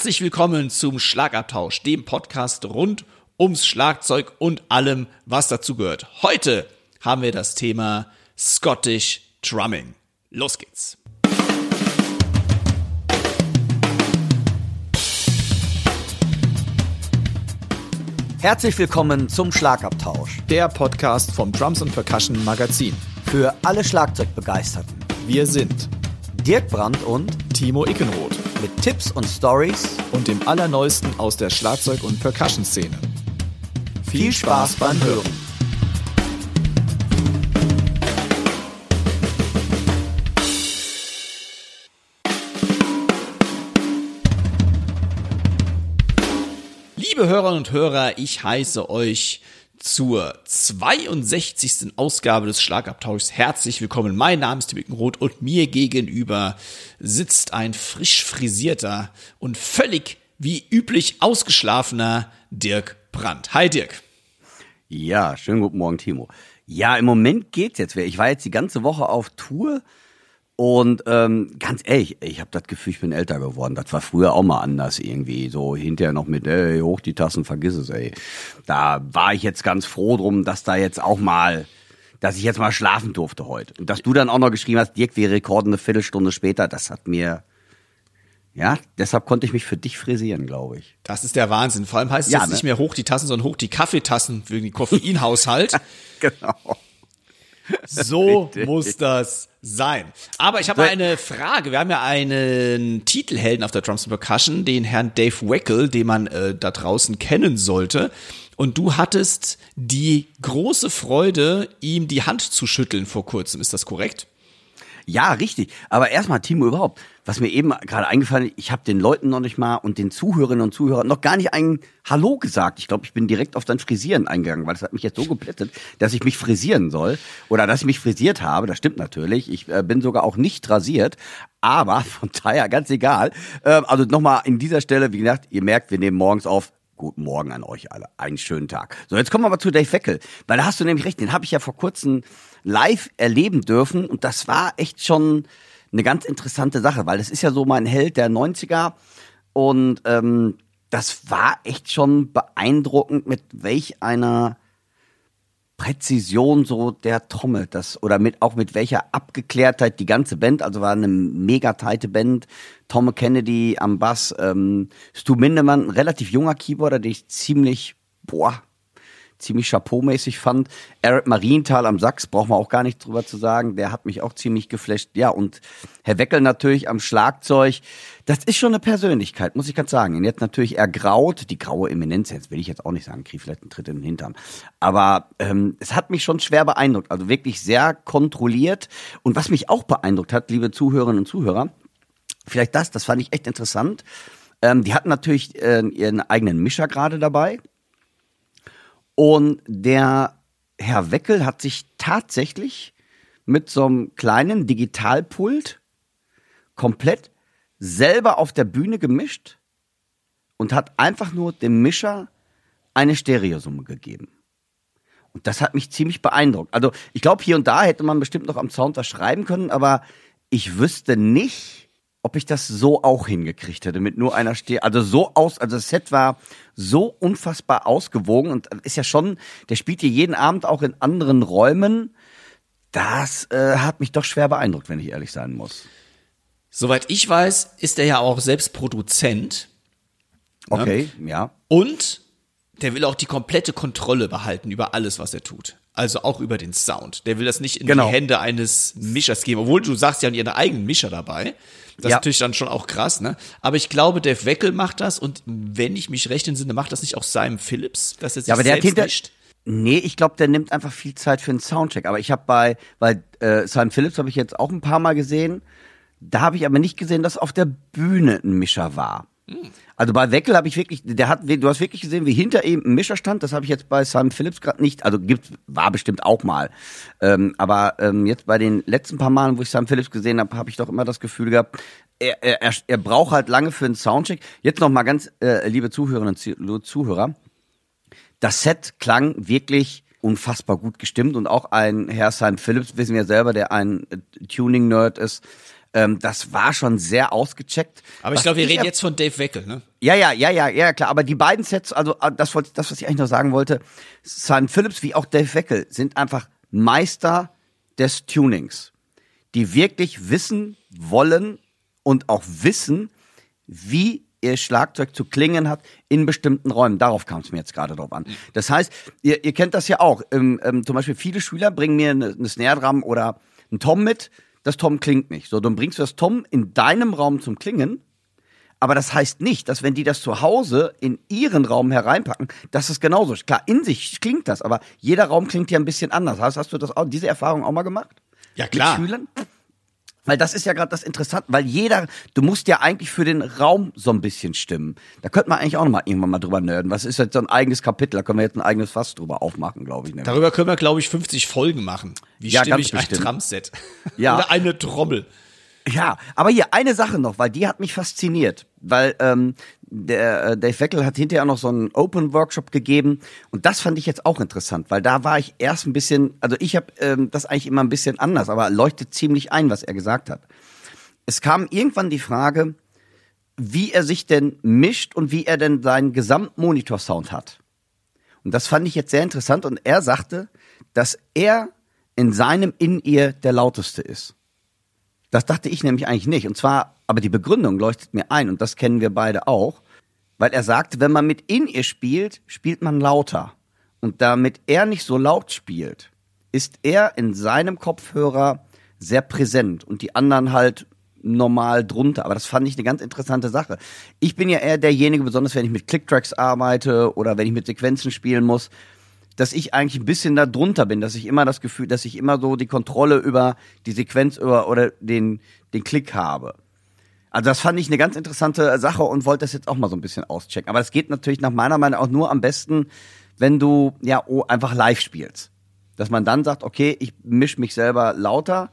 Herzlich willkommen zum Schlagabtausch, dem Podcast rund ums Schlagzeug und allem, was dazu gehört. Heute haben wir das Thema Scottish Drumming. Los geht's. Herzlich willkommen zum Schlagabtausch. Der Podcast vom Drums und Percussion Magazin. Für alle Schlagzeugbegeisterten. Wir sind Dirk Brandt und Timo Ickenroth mit Tipps und Stories und dem Allerneuesten aus der Schlagzeug- und Percussion-Szene. Viel Spaß beim Hören. Liebe Hörerinnen und Hörer, ich heiße euch zur 62. Ausgabe des Schlagabtauschs herzlich willkommen. Mein Name ist Tim Roth und mir gegenüber sitzt ein frisch frisierter und völlig wie üblich ausgeschlafener Dirk Brandt. Hi Dirk. Ja, schönen guten Morgen, Timo. Ja, im Moment geht's jetzt. Ich war jetzt die ganze Woche auf Tour und ähm, ganz ehrlich, ich habe das Gefühl, ich bin älter geworden. Das war früher auch mal anders irgendwie. So hinterher noch mit, ey, hoch die Tassen, vergiss es, ey. Da war ich jetzt ganz froh drum, dass da jetzt auch mal, dass ich jetzt mal schlafen durfte heute. Und dass du dann auch noch geschrieben hast, Dirk, wir rekorden eine Viertelstunde später, das hat mir, ja, deshalb konnte ich mich für dich frisieren, glaube ich. Das ist der Wahnsinn. Vor allem heißt es Ja, jetzt ne? nicht mehr hoch die Tassen, sondern hoch die Kaffeetassen für den Koffeinhaushalt. Genau. So muss das sein. Aber ich habe eine Frage. Wir haben ja einen Titelhelden auf der Drums and Percussion, den Herrn Dave Weckel, den man äh, da draußen kennen sollte. Und du hattest die große Freude, ihm die Hand zu schütteln vor kurzem. Ist das korrekt? Ja, richtig. Aber erstmal, Timo, überhaupt, was mir eben gerade eingefallen ist, ich habe den Leuten noch nicht mal und den Zuhörerinnen und Zuhörern noch gar nicht ein Hallo gesagt. Ich glaube, ich bin direkt auf dein Frisieren eingegangen, weil das hat mich jetzt so geplättet, dass ich mich frisieren soll oder dass ich mich frisiert habe. Das stimmt natürlich. Ich äh, bin sogar auch nicht rasiert, aber von daher ganz egal. Ähm, also nochmal in dieser Stelle, wie gesagt, ihr merkt, wir nehmen morgens auf. Guten Morgen an euch alle. Einen schönen Tag. So, jetzt kommen wir mal zu Dave Weckel. Weil da hast du nämlich recht, den habe ich ja vor kurzem live erleben dürfen und das war echt schon eine ganz interessante Sache, weil das ist ja so mein Held der 90er und ähm, das war echt schon beeindruckend, mit welch einer Präzision so der trommelt das oder mit auch mit welcher Abgeklärtheit die ganze Band, also war eine mega tighte Band. Tom Kennedy am Bass, ähm, Stu Mindemann, ein relativ junger Keyboarder, den ich ziemlich, boah, ziemlich chapeau-mäßig fand. Eric Marienthal am Sax, brauchen wir auch gar nicht drüber zu sagen, der hat mich auch ziemlich geflasht. Ja, und Herr Weckel natürlich am Schlagzeug. Das ist schon eine Persönlichkeit, muss ich ganz sagen. Und jetzt natürlich ergraut, die graue Eminenz, jetzt will ich jetzt auch nicht sagen, krieg vielleicht einen Tritt in den Hintern. Aber ähm, es hat mich schon schwer beeindruckt, also wirklich sehr kontrolliert. Und was mich auch beeindruckt hat, liebe Zuhörerinnen und Zuhörer, vielleicht das, das fand ich echt interessant. Ähm, die hatten natürlich äh, ihren eigenen Mischer gerade dabei. Und der Herr Weckel hat sich tatsächlich mit so einem kleinen Digitalpult komplett selber auf der Bühne gemischt und hat einfach nur dem Mischer eine Stereosumme gegeben. Und das hat mich ziemlich beeindruckt. Also ich glaube, hier und da hätte man bestimmt noch am Sound was schreiben können, aber ich wüsste nicht, ob ich das so auch hingekriegt hätte mit nur einer Ste also so aus also das Set war so unfassbar ausgewogen und ist ja schon der spielt hier jeden Abend auch in anderen Räumen. Das äh, hat mich doch schwer beeindruckt wenn ich ehrlich sein muss. Soweit ich weiß, ist er ja auch selbst Produzent. Okay ja. Und der will auch die komplette Kontrolle behalten über alles, was er tut. Also auch über den Sound. Der will das nicht in Genau. die Hände eines Mischers geben, obwohl du sagst, die haben ihren eigenen Mischer dabei. Das ist Ja. natürlich dann schon auch krass, ne? Aber ich glaube, Dave Weckel macht das und wenn ich mich recht entsinne, macht das nicht auch Simon Phillips, dass er sich Ja, aber der selbst hinter. mischt. Nee, ich glaube, der nimmt einfach viel Zeit für einen Soundcheck. Aber ich habe bei, weil äh, Simon Phillips habe ich jetzt auch ein paar Mal gesehen. Da habe ich aber nicht gesehen, dass auf der Bühne ein Mischer war. Also bei Weckel habe ich wirklich, der hat, du hast wirklich gesehen, wie hinter ihm ein Mischer stand. Das habe ich jetzt bei Simon Phillips gerade nicht. Also gibt, war bestimmt auch mal. Ähm, aber ähm, jetzt bei den letzten paar Malen, wo ich Simon Phillips gesehen habe, habe ich doch immer das Gefühl gehabt, er, er, er, braucht halt lange für einen Soundcheck. Jetzt noch mal ganz, äh, liebe Zuhörerinnen und Zu- Zuhörer, das Set klang wirklich unfassbar gut gestimmt und auch ein Herr Simon Phillips, wissen wir selber, der ein äh, Tuning-Nerd ist, Ähm, das war schon sehr ausgecheckt. Aber ich glaube, wir reden jetzt von Dave Weckel, ne? Ja, ja, ja, ja, ja, klar. Aber die beiden Sets, also äh, das, wollte, das, was ich eigentlich noch sagen wollte, Simon Phillips wie auch Dave Weckel sind einfach Meister des Tunings, die wirklich wissen wollen und auch wissen, wie ihr Schlagzeug zu klingen hat in bestimmten Räumen. Darauf kam es mir jetzt gerade drauf an. Das heißt, ihr, ihr kennt das ja auch. Ähm, ähm, zum Beispiel viele Schüler bringen mir eine, eine Snare Drum oder einen Tom mit. Das Tom klingt nicht. So, dann bringst du das Tom in deinem Raum zum Klingen. Aber das heißt nicht, dass wenn die das zu Hause in ihren Raum hereinpacken, dass es genauso ist. Klar, in sich klingt das, aber jeder Raum klingt ja ein bisschen anders. Hast, hast du das auch, diese Erfahrung auch mal gemacht? Ja, klar. Mit Schülern? Weil das ist ja gerade das Interessante, weil jeder, du musst ja eigentlich für den Raum so ein bisschen stimmen. Da könnte man eigentlich auch noch mal irgendwann mal drüber nerden. Was ist jetzt so ein eigenes Kapitel? Da können wir jetzt ein eigenes Fass drüber aufmachen, glaube ich. nämlich. Darüber können wir, glaube ich, 50 Folgen machen. Wie Ja, stimme ich ein bestimmt. Drumset? Ja. Oder eine Trommel. Ja, aber hier eine Sache noch, weil die hat mich fasziniert, weil ähm, der äh, Dave Weckel hat hinterher noch so einen Open Workshop gegeben und das fand ich jetzt auch interessant, weil da war ich erst ein bisschen, also ich habe ähm, das eigentlich immer ein bisschen anders, aber leuchtet ziemlich ein, was er gesagt hat. Es kam irgendwann die Frage, wie er sich denn mischt und wie er denn seinen Gesamtmonitor-Sound hat. Und das fand ich jetzt sehr interessant und er sagte, dass er in seinem In-Ear der lauteste ist. Das dachte ich nämlich eigentlich nicht. Und zwar, aber die Begründung leuchtet mir ein und das kennen wir beide auch, weil er sagt, wenn man mit in ihr spielt, spielt man lauter. Und damit er nicht so laut spielt, ist er in seinem Kopfhörer sehr präsent und die anderen halt normal drunter. Aber das fand ich eine ganz interessante Sache. Ich bin ja eher derjenige, besonders wenn ich mit Clicktracks arbeite oder wenn ich mit Sequenzen spielen muss, dass ich eigentlich ein bisschen da drunter bin, dass ich immer das Gefühl, dass ich immer so die Kontrolle über die Sequenz über oder den, den Klick habe. Also das fand ich eine ganz interessante Sache und wollte das jetzt auch mal so ein bisschen auschecken. Aber das geht natürlich nach meiner Meinung auch nur am besten, wenn du ja oh, einfach live spielst. Dass man dann sagt, okay, ich misch mich selber lauter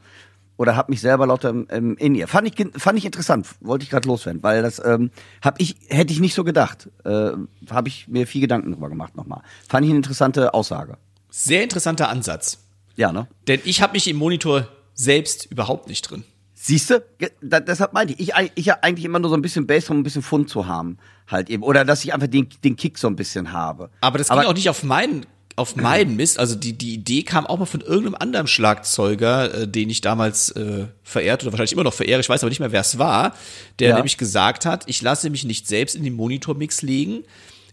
oder hab mich selber lauter im in ihr. Fand ich fand ich interessant, wollte ich gerade loswerden, weil das ähm, hab ich hätte ich nicht so gedacht. Äh, habe ich mir viel Gedanken drüber gemacht nochmal. Fand ich eine interessante Aussage. Sehr interessanter Ansatz. Ja, ne? Denn ich habe mich im Monitor selbst überhaupt nicht drin. Siehst du? Deshalb meinte ich, ich, ich eigentlich immer nur so ein bisschen Bass, um ein bisschen Fund zu haben, halt eben. Oder dass ich einfach den, den Kick so ein bisschen habe. Aber das ging auch nicht auf meinen auf meinen Mist. Also die, die Idee kam auch mal von irgendeinem anderen Schlagzeuger, äh, den ich damals äh, verehrt oder wahrscheinlich immer noch verehre, ich weiß aber nicht mehr, wer es war, der Ja. nämlich gesagt hat, ich lasse mich nicht selbst in den Monitormix legen,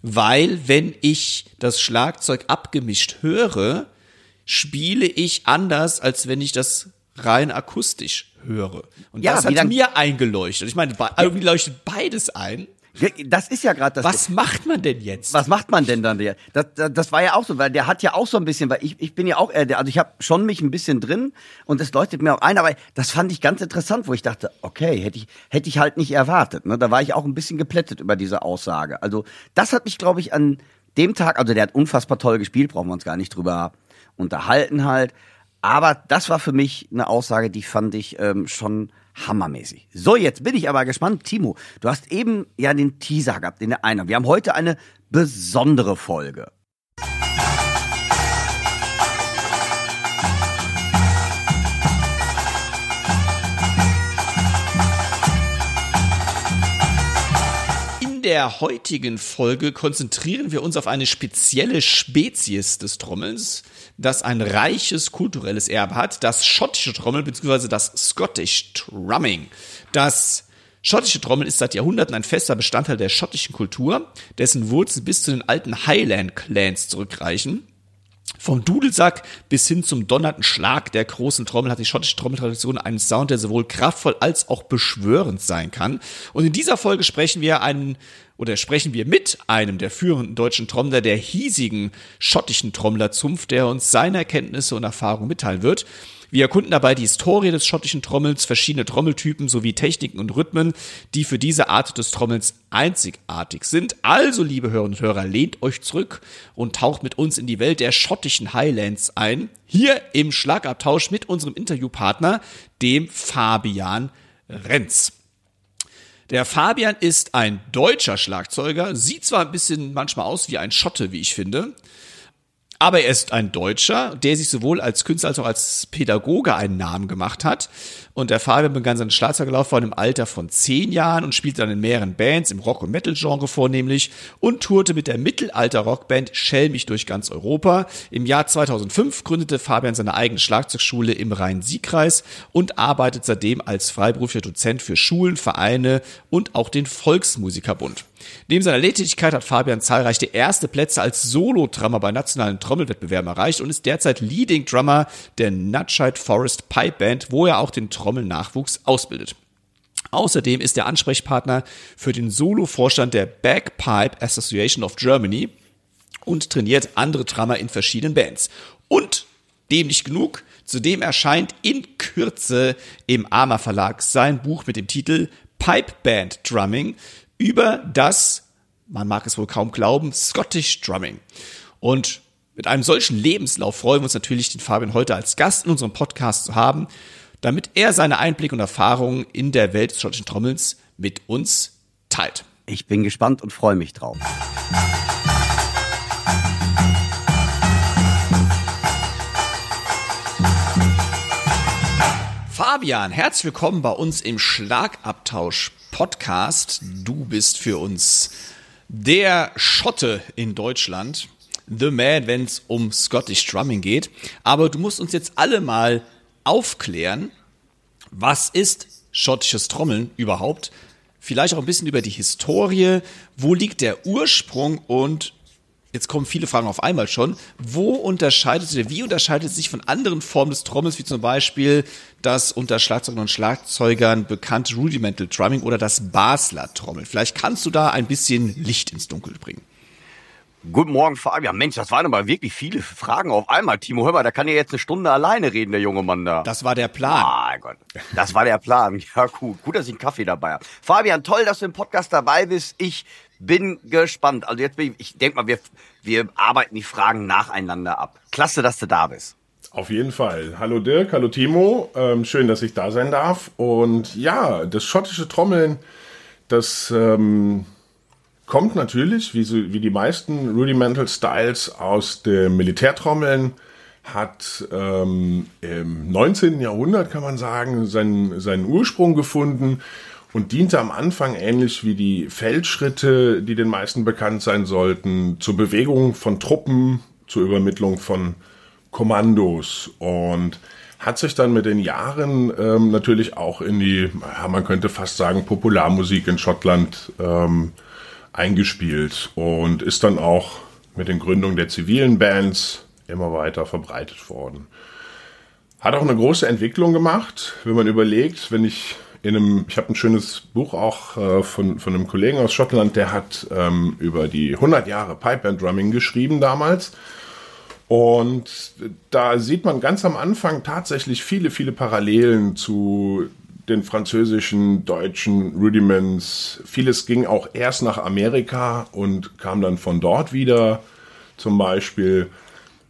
weil wenn ich das Schlagzeug abgemischt höre, spiele ich anders, als wenn ich das rein akustisch höre. Und Ja, das hat mir eingeleuchtet. Ich meine, irgendwie leuchtet beides ein. Das ist ja gerade das. Was macht man denn jetzt? Was macht man denn dann? Das, das, das war ja auch so, weil der hat ja auch so ein bisschen, weil ich, ich bin ja auch also ich habe schon mich ein bisschen drin und es leuchtet mir auch ein, aber das fand ich ganz interessant, wo ich dachte, okay, hätte ich, hätte ich halt nicht erwartet. Ne? Da war ich auch ein bisschen geplättet über diese Aussage. Also das hat mich, glaube ich, an dem Tag, also der hat unfassbar toll gespielt, brauchen wir uns gar nicht drüber unterhalten halt. Aber das war für mich eine Aussage, die fand ich ähm, schon hammermäßig. So, jetzt bin ich aber gespannt. Timo, du hast eben ja den Teaser gehabt, den der einer. Wir haben heute eine besondere Folge. In der heutigen Folge konzentrieren wir uns auf eine spezielle Spezies des Trommelns, das ein reiches kulturelles Erbe hat, das schottische Trommeln bzw. das Scottish Drumming. Das schottische Trommeln ist seit Jahrhunderten ein fester Bestandteil der schottischen Kultur, dessen Wurzeln bis zu den alten Highland Clans zurückreichen. Vom Dudelsack bis hin zum donnernden Schlag der großen Trommel hat die schottische Trommeltradition einen Sound, der sowohl kraftvoll als auch beschwörend sein kann. Und in dieser Folge sprechen wir einen oder sprechen wir mit einem der führenden deutschen Trommler der hiesigen schottischen Trommlerzunft, der uns seine Erkenntnisse und Erfahrungen mitteilen wird. Wir erkunden dabei die Historie des schottischen Trommels, verschiedene Trommeltypen sowie Techniken und Rhythmen, die für diese Art des Trommelns einzigartig sind. Also, liebe Hörerinnen und Hörer, lehnt euch zurück und taucht mit uns in die Welt der schottischen Highlands ein. Hier im Schlagabtausch mit unserem Interviewpartner, dem Fabian Renz. Der Fabian ist ein deutscher Schlagzeuger, sieht zwar ein bisschen manchmal aus wie ein Schotte, wie ich finde, Aber er ist ein Deutscher, der sich sowohl als Künstler als auch als Pädagoge einen Namen gemacht hat. Und der Fabian begann seinen Schlagzeugerlaufbahn im Alter von zehn Jahren und spielte dann in mehreren Bands im Rock- und Metal-Genre vornehmlich und tourte mit der Mittelalter-Rockband Schelmich durch ganz Europa. Im Jahr 2005 gründete Fabian seine eigene Schlagzeugschule im Rhein-Sieg-Kreis und arbeitet seitdem als freiberuflicher Dozent für Schulen, Vereine und auch den Volksmusikerbund. Neben seiner Lehrtätigkeit hat Fabian zahlreiche erste Plätze als Solo-Drummer bei nationalen Trommelwettbewerben erreicht und ist derzeit Leading Drummer der Nutshide Forest Pipe Band, wo er auch den Trommelnachwuchs ausbildet. Außerdem ist er Ansprechpartner für den Solo-Vorstand der Bagpipe Association of Germany und trainiert andere Drummer in verschiedenen Bands. Und dem nicht genug, zudem erscheint in Kürze im Arma Verlag sein Buch mit dem Titel Pipe Band Drumming über das, man mag es wohl kaum glauben, Scottish Drumming. Und mit einem solchen Lebenslauf freuen wir uns natürlich, den Fabian heute als Gast in unserem Podcast zu haben, damit er seine Einblicke und Erfahrungen in der Welt des schottischen Trommelns mit uns teilt. Ich bin gespannt und freue mich drauf. Fabian, herzlich willkommen bei uns im Schlagabtausch Podcast. Du bist für uns der Schotte in Deutschland. The Man, wenn es um Scottish Drumming geht. Aber du musst uns jetzt alle mal aufklären, was ist schottisches Trommeln überhaupt? Vielleicht auch ein bisschen über die Historie. Wo liegt der Ursprung und jetzt kommen viele Fragen auf einmal schon. Wo unterscheidet sich, wie unterscheidet es sich von anderen Formen des Trommels, wie zum Beispiel das unter Schlagzeugern und Schlagzeugern bekannte Rudimental Drumming oder das Basler Trommel? Vielleicht kannst du da ein bisschen Licht ins Dunkel bringen. Guten Morgen, Fabian. Mensch, das waren aber wirklich viele Fragen auf einmal. Timo, hör mal, da kann ja jetzt eine Stunde alleine reden, der junge Mann da. Das war der Plan. Ah, Gott. Das war der Plan. Ja, gut. Gut, dass ich einen Kaffee dabei habe. Fabian, toll, dass du im Podcast dabei bist. Ich bin gespannt. Also jetzt bin ich, ich denke mal, wir, wir arbeiten die Fragen nacheinander ab. Klasse, dass du da bist. Auf jeden Fall. Hallo Dirk, hallo Timo. Ähm, schön, dass ich da sein darf. Und ja, das schottische Trommeln, das ähm, kommt natürlich, wie, so, wie die meisten Rudimental Styles, aus dem Militärtrommeln. Hat ähm, im 19. Jahrhundert, kann man sagen, seinen, seinen Ursprung gefunden und diente am Anfang ähnlich wie die Feldschritte, die den meisten bekannt sein sollten, zur Bewegung von Truppen, zur Übermittlung von Kommandos und hat sich dann mit den Jahren ähm, natürlich auch in die, ja, man könnte fast sagen, Popularmusik in Schottland ähm, eingespielt und ist dann auch mit den Gründungen der zivilen Bands immer weiter verbreitet worden. Hat auch eine große Entwicklung gemacht, wenn man überlegt, wenn ich in einem, ich habe ein schönes Buch auch äh, von, von einem Kollegen aus Schottland, der hat ähm, über die 100 Jahre Pipe Drumming geschrieben damals. Und da sieht man ganz am Anfang tatsächlich viele, viele Parallelen zu den französischen, deutschen Rudiments. Vieles ging auch erst nach Amerika und kam dann von dort wieder. Zum Beispiel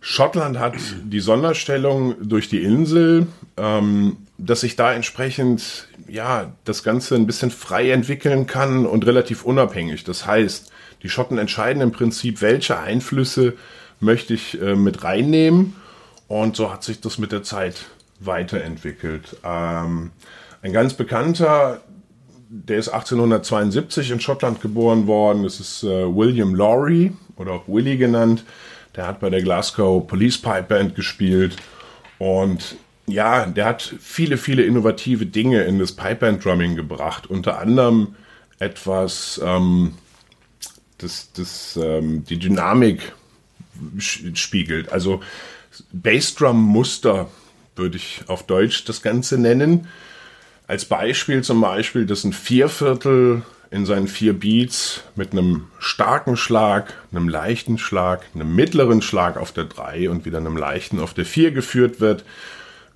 Schottland hat die Sonderstellung durch die Insel, ähm, dass sich da entsprechend ja das Ganze ein bisschen frei entwickeln kann und relativ unabhängig. Das heißt, die Schotten entscheiden im Prinzip, welche Einflüsse möchte ich äh, mit reinnehmen und so hat sich das mit der Zeit weiterentwickelt. Ähm, ein ganz bekannter, der ist 1872 in Schottland geboren worden, das ist äh, William Laurie oder auch Willie genannt der hat bei der Glasgow Police Pipe Band gespielt und ja, der hat viele, viele innovative Dinge in das Pipe Band Drumming gebracht. Unter anderem etwas, ähm, das, das ähm, die Dynamik spiegelt. Also Bassdrum-Muster würde ich auf Deutsch das Ganze nennen. Als Beispiel zum Beispiel, dass ein Vierviertel in seinen vier Beats mit einem starken Schlag, einem leichten Schlag, einem mittleren Schlag auf der 3 und wieder einem leichten auf der 4 geführt wird.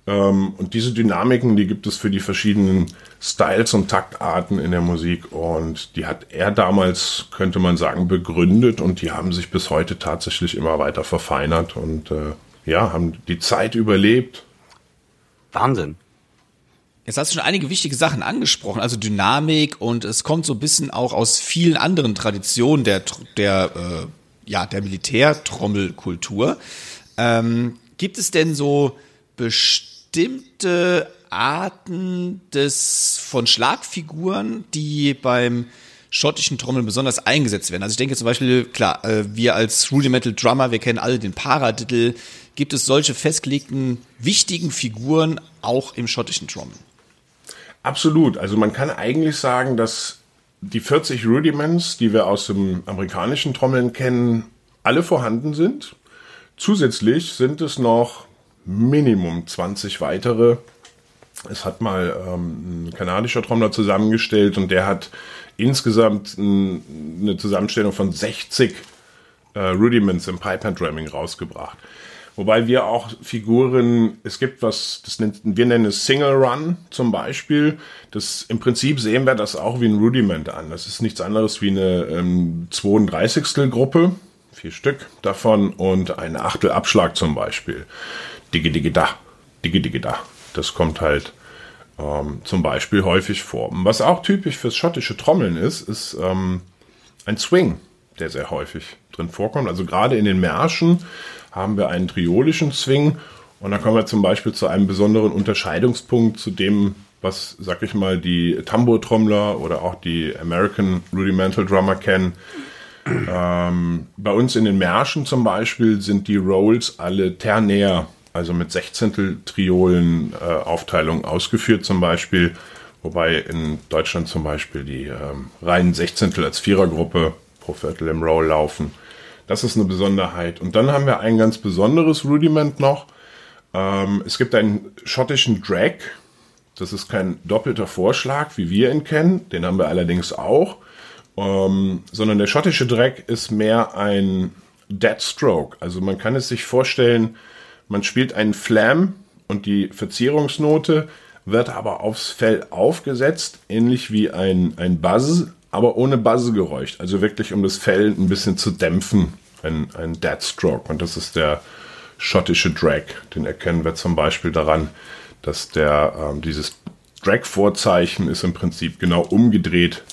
Ähm, und diese Dynamiken, die gibt es für die verschiedenen Styles und Taktarten in der Musik. Und die hat er damals, könnte man sagen, begründet und die haben sich bis heute tatsächlich immer weiter verfeinert und äh, ja, haben die Zeit überlebt. Wahnsinn. Jetzt hast du schon einige wichtige Sachen angesprochen, also Dynamik und es kommt so ein bisschen auch aus vielen anderen Traditionen der, der äh, ja, der Militärtrommelkultur. Ähm, gibt es denn so bestimmte Arten des, von Schlagfiguren, die beim schottischen Trommeln besonders eingesetzt werden. Also ich denke zum Beispiel, klar, äh, wir als Rudimental Drummer, wir kennen alle den Paradiddle. Gibt es solche festgelegten wichtigen Figuren auch im schottischen Trommeln? Absolut. Also man kann eigentlich sagen, dass die 40 Rudiments, die wir aus dem amerikanischen Trommeln kennen, alle vorhanden sind. Zusätzlich sind es noch Minimum 20 weitere. Es hat mal ähm, ein kanadischer Trommler zusammengestellt und der hat insgesamt ein, eine Zusammenstellung von 60 äh, Rudiments im Pipe Drumming rausgebracht. Wobei wir auch Figuren, es gibt was, das nennt, wir nennen es Single Run zum Beispiel. Das im Prinzip sehen wir das auch wie ein Rudiment an. Das ist nichts anderes wie eine ähm, 32. Gruppe, vier Stück davon und ein Achtel Abschlag zum Beispiel. Digge, digge, da, digge, digge, da. Das kommt halt ähm, zum Beispiel häufig vor. Was auch typisch fürs schottische Trommeln ist, ist ähm, ein Swing, der sehr häufig drin vorkommt. Also gerade in den Märschen haben wir einen triolischen Swing und dann kommen wir zum Beispiel zu einem besonderen Unterscheidungspunkt zu dem, was, sag ich mal, die Tambour-Trommler oder auch die American Rudimental Drummer kennen. Ähm, bei uns in den Märschen zum Beispiel sind die Rolls alle ternär also mit Sechzehntel-Triolen äh, Aufteilung ausgeführt zum Beispiel, wobei in Deutschland zum Beispiel die ähm, reinen Sechzehntel als Vierergruppe pro Viertel im Roll laufen. Das ist eine Besonderheit. Und dann haben wir ein ganz besonderes Rudiment noch. Ähm, es gibt einen schottischen Drag. Das ist kein doppelter Vorschlag, wie wir ihn kennen. Den haben wir allerdings auch. Ähm, sondern der schottische Drag ist mehr ein Deadstroke. Also man kann es sich vorstellen, man spielt einen Flam und die Verzierungsnote wird aber aufs Fell aufgesetzt, ähnlich wie ein, ein Buzz, aber ohne Buzzgeräusch. Also wirklich, um das Fell ein bisschen zu dämpfen. Ein, ein Deadstroke. Und das ist der schottische Drag. Den erkennen wir zum Beispiel daran, dass der, ähm, dieses Drag-Vorzeichen ist im Prinzip genau umgedreht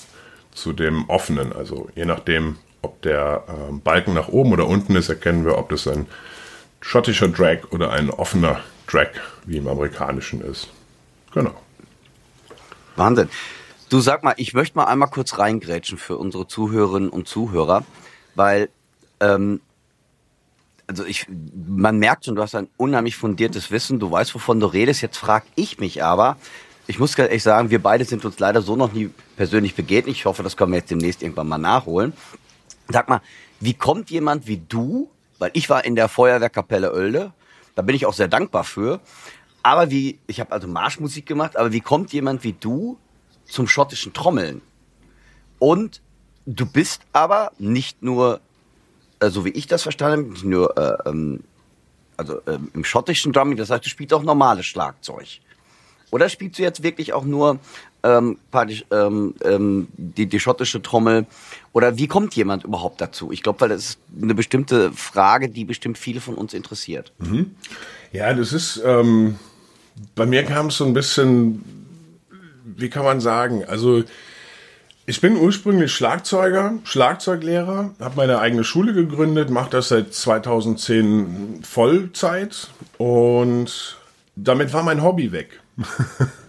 zu dem offenen. Also je nachdem, ob der ähm, Balken nach oben oder unten ist, erkennen wir, ob das ein schottischer Drag oder ein offener Drag, wie im amerikanischen ist. Genau. Wahnsinn. Du sag mal, ich möchte mal einmal kurz reingrätschen für unsere Zuhörerinnen und Zuhörer, weil ähm, also ich, man merkt schon, du hast ein unheimlich fundiertes Wissen, du weißt, wovon du redest. Jetzt frage ich mich aber, ich muss ganz ehrlich sagen, wir beide sind uns leider so noch nie persönlich begegnet. Ich hoffe, das können wir jetzt demnächst irgendwann mal nachholen. Sag mal, wie kommt jemand wie du weil ich war in der Feuerwehrkapelle Oelde. Da bin ich auch sehr dankbar für. Aber wie, ich habe also Marschmusik gemacht, aber wie kommt jemand wie du zum schottischen Trommeln? Und du bist aber nicht nur, äh, so wie ich das verstanden habe, nicht nur äh, ähm, also äh, im schottischen Drumming, das heißt, du spielst auch normales Schlagzeug. Oder spielst du jetzt wirklich auch nur ähm, ähm, ähm, die, die schottische Trommel? Oder wie kommt jemand überhaupt dazu? Ich glaube, weil das ist eine bestimmte Frage, die bestimmt viele von uns interessiert. Mhm. Ja, das ist, ähm, bei mir kam es so ein bisschen, wie kann man sagen, also ich bin ursprünglich Schlagzeuger, Schlagzeuglehrer, habe meine eigene Schule gegründet, mache das seit 2010 Vollzeit und damit war mein Hobby weg.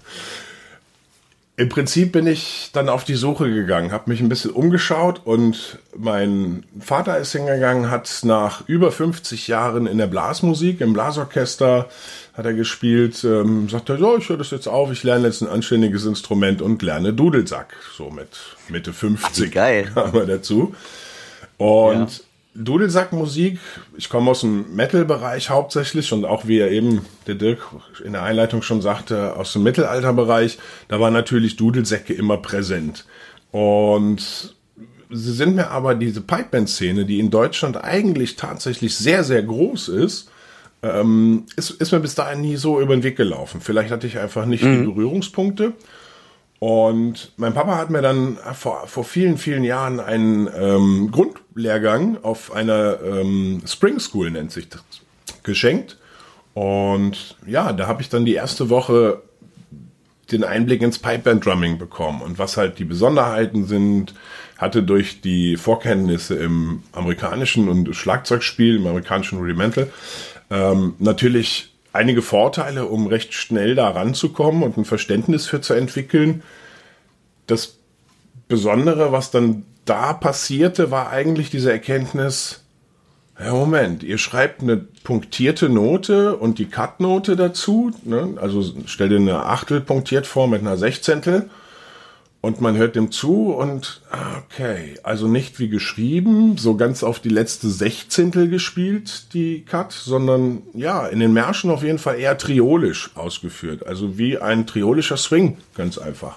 Im Prinzip bin ich dann auf die Suche gegangen, habe mich ein bisschen umgeschaut und mein Vater ist hingegangen, hat nach über 50 Jahren in der Blasmusik, im Blasorchester hat er gespielt, ähm, sagt er, so, ich höre das jetzt auf, ich lerne jetzt ein anständiges Instrument und lerne Dudelsack. So mit Mitte 50 Ach, geil. kam er dazu. Und Dudelsackmusik, ich komme aus dem Metal-Bereich hauptsächlich und auch wie er eben der Dirk in der Einleitung schon sagte, aus dem Mittelalterbereich, da war natürlich Dudelsäcke immer präsent. Und sie sind mir aber diese Pipeband-Szene, die in Deutschland eigentlich tatsächlich sehr, sehr groß ist, ähm, ist, ist mir bis dahin nie so über den Weg gelaufen. Vielleicht hatte ich einfach nicht mhm. die Berührungspunkte. Und mein Papa hat mir dann vor, vor vielen, vielen Jahren einen ähm, Grundlehrgang auf einer ähm, Spring School, nennt sich das, geschenkt. Und ja, da habe ich dann die erste Woche den Einblick ins Pipeband Drumming bekommen und was halt die Besonderheiten sind, hatte durch die Vorkenntnisse im amerikanischen und Schlagzeugspiel, im amerikanischen Rudimental, ähm, natürlich einige Vorteile, um recht schnell da ranzukommen und ein Verständnis für zu entwickeln. Das Besondere, was dann da passierte, war eigentlich diese Erkenntnis, ja, Moment, ihr schreibt eine punktierte Note und die Cut-Note dazu, ne? also stell dir eine Achtel punktiert vor mit einer Sechzehntel und man hört dem zu und okay, also nicht wie geschrieben, so ganz auf die letzte Sechzehntel gespielt, die Cut, sondern ja, in den Märschen auf jeden Fall eher triolisch ausgeführt, also wie ein triolischer Swing, ganz einfach.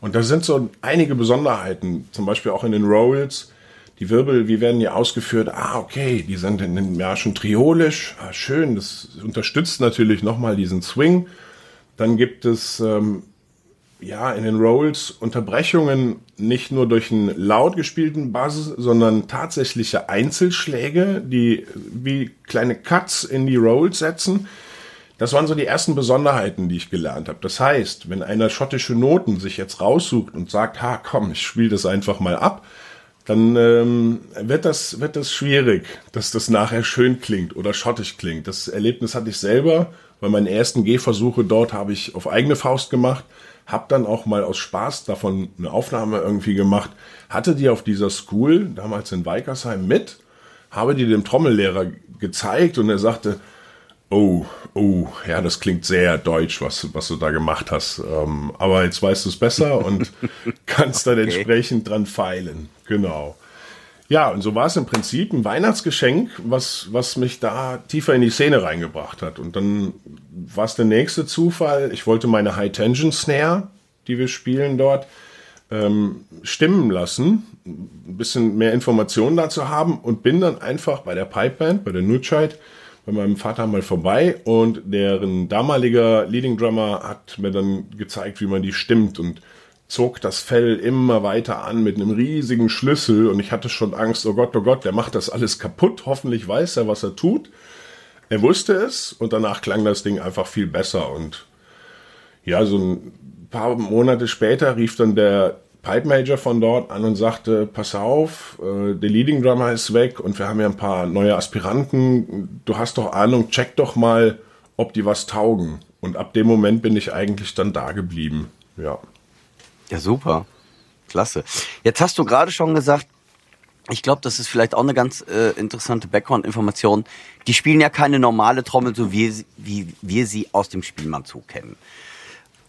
Und da sind so einige Besonderheiten, zum Beispiel auch in den Rolls, die Wirbel, wie werden die ausgeführt? Ah, okay, die sind in den Märschen triolisch. Ah, schön, das unterstützt natürlich nochmal diesen Swing. Dann gibt es ähm, ja in den Rolls Unterbrechungen nicht nur durch einen laut gespielten Bass, sondern tatsächliche Einzelschläge, die wie kleine Cuts in die Rolls setzen. Das waren so die ersten Besonderheiten, die ich gelernt habe. Das heißt, wenn einer schottische Noten sich jetzt raussucht und sagt, ha, komm, ich spiele das einfach mal ab, dann ähm, wird, das, wird das schwierig, dass das nachher schön klingt oder schottig klingt. Das Erlebnis hatte ich selber, weil meine ersten Gehversuche dort habe ich auf eigene Faust gemacht, habe dann auch mal aus Spaß davon eine Aufnahme irgendwie gemacht, hatte die auf dieser School, damals in Weikersheim, mit, habe die dem Trommellehrer gezeigt und er sagte, oh, oh, ja, das klingt sehr deutsch, was, was du da gemacht hast. Ähm, aber jetzt weißt du es besser und kannst dann okay. entsprechend dran feilen. Genau. Ja, und so war es im Prinzip ein Weihnachtsgeschenk, was, was mich da tiefer in die Szene reingebracht hat. Und dann war es der nächste Zufall. Ich wollte meine High Tension Snare, die wir spielen dort, ähm, stimmen lassen, ein bisschen mehr Informationen dazu haben und bin dann einfach bei der Pipeband, bei der Nutscheid, bei meinem Vater mal vorbei und deren damaliger Leading Drummer hat mir dann gezeigt, wie man die stimmt und zog das Fell immer weiter an mit einem riesigen Schlüssel und ich hatte schon Angst, oh Gott, oh Gott, der macht das alles kaputt, hoffentlich weiß er, was er tut. Er wusste es und danach klang das Ding einfach viel besser und ja, so ein paar Monate später rief dann der Pipe Major von dort an und sagte, pass auf, äh, der Leading Drummer ist weg und wir haben ja ein paar neue Aspiranten. Du hast doch Ahnung, check doch mal, ob die was taugen. Und ab dem Moment bin ich eigentlich dann da geblieben. Ja. Ja, super. Klasse. Jetzt hast du gerade schon gesagt, ich glaube, das ist vielleicht auch eine ganz äh, interessante Background-Information. Die spielen ja keine normale Trommel, so wie, wie wir sie aus dem Spielmannzug kennen.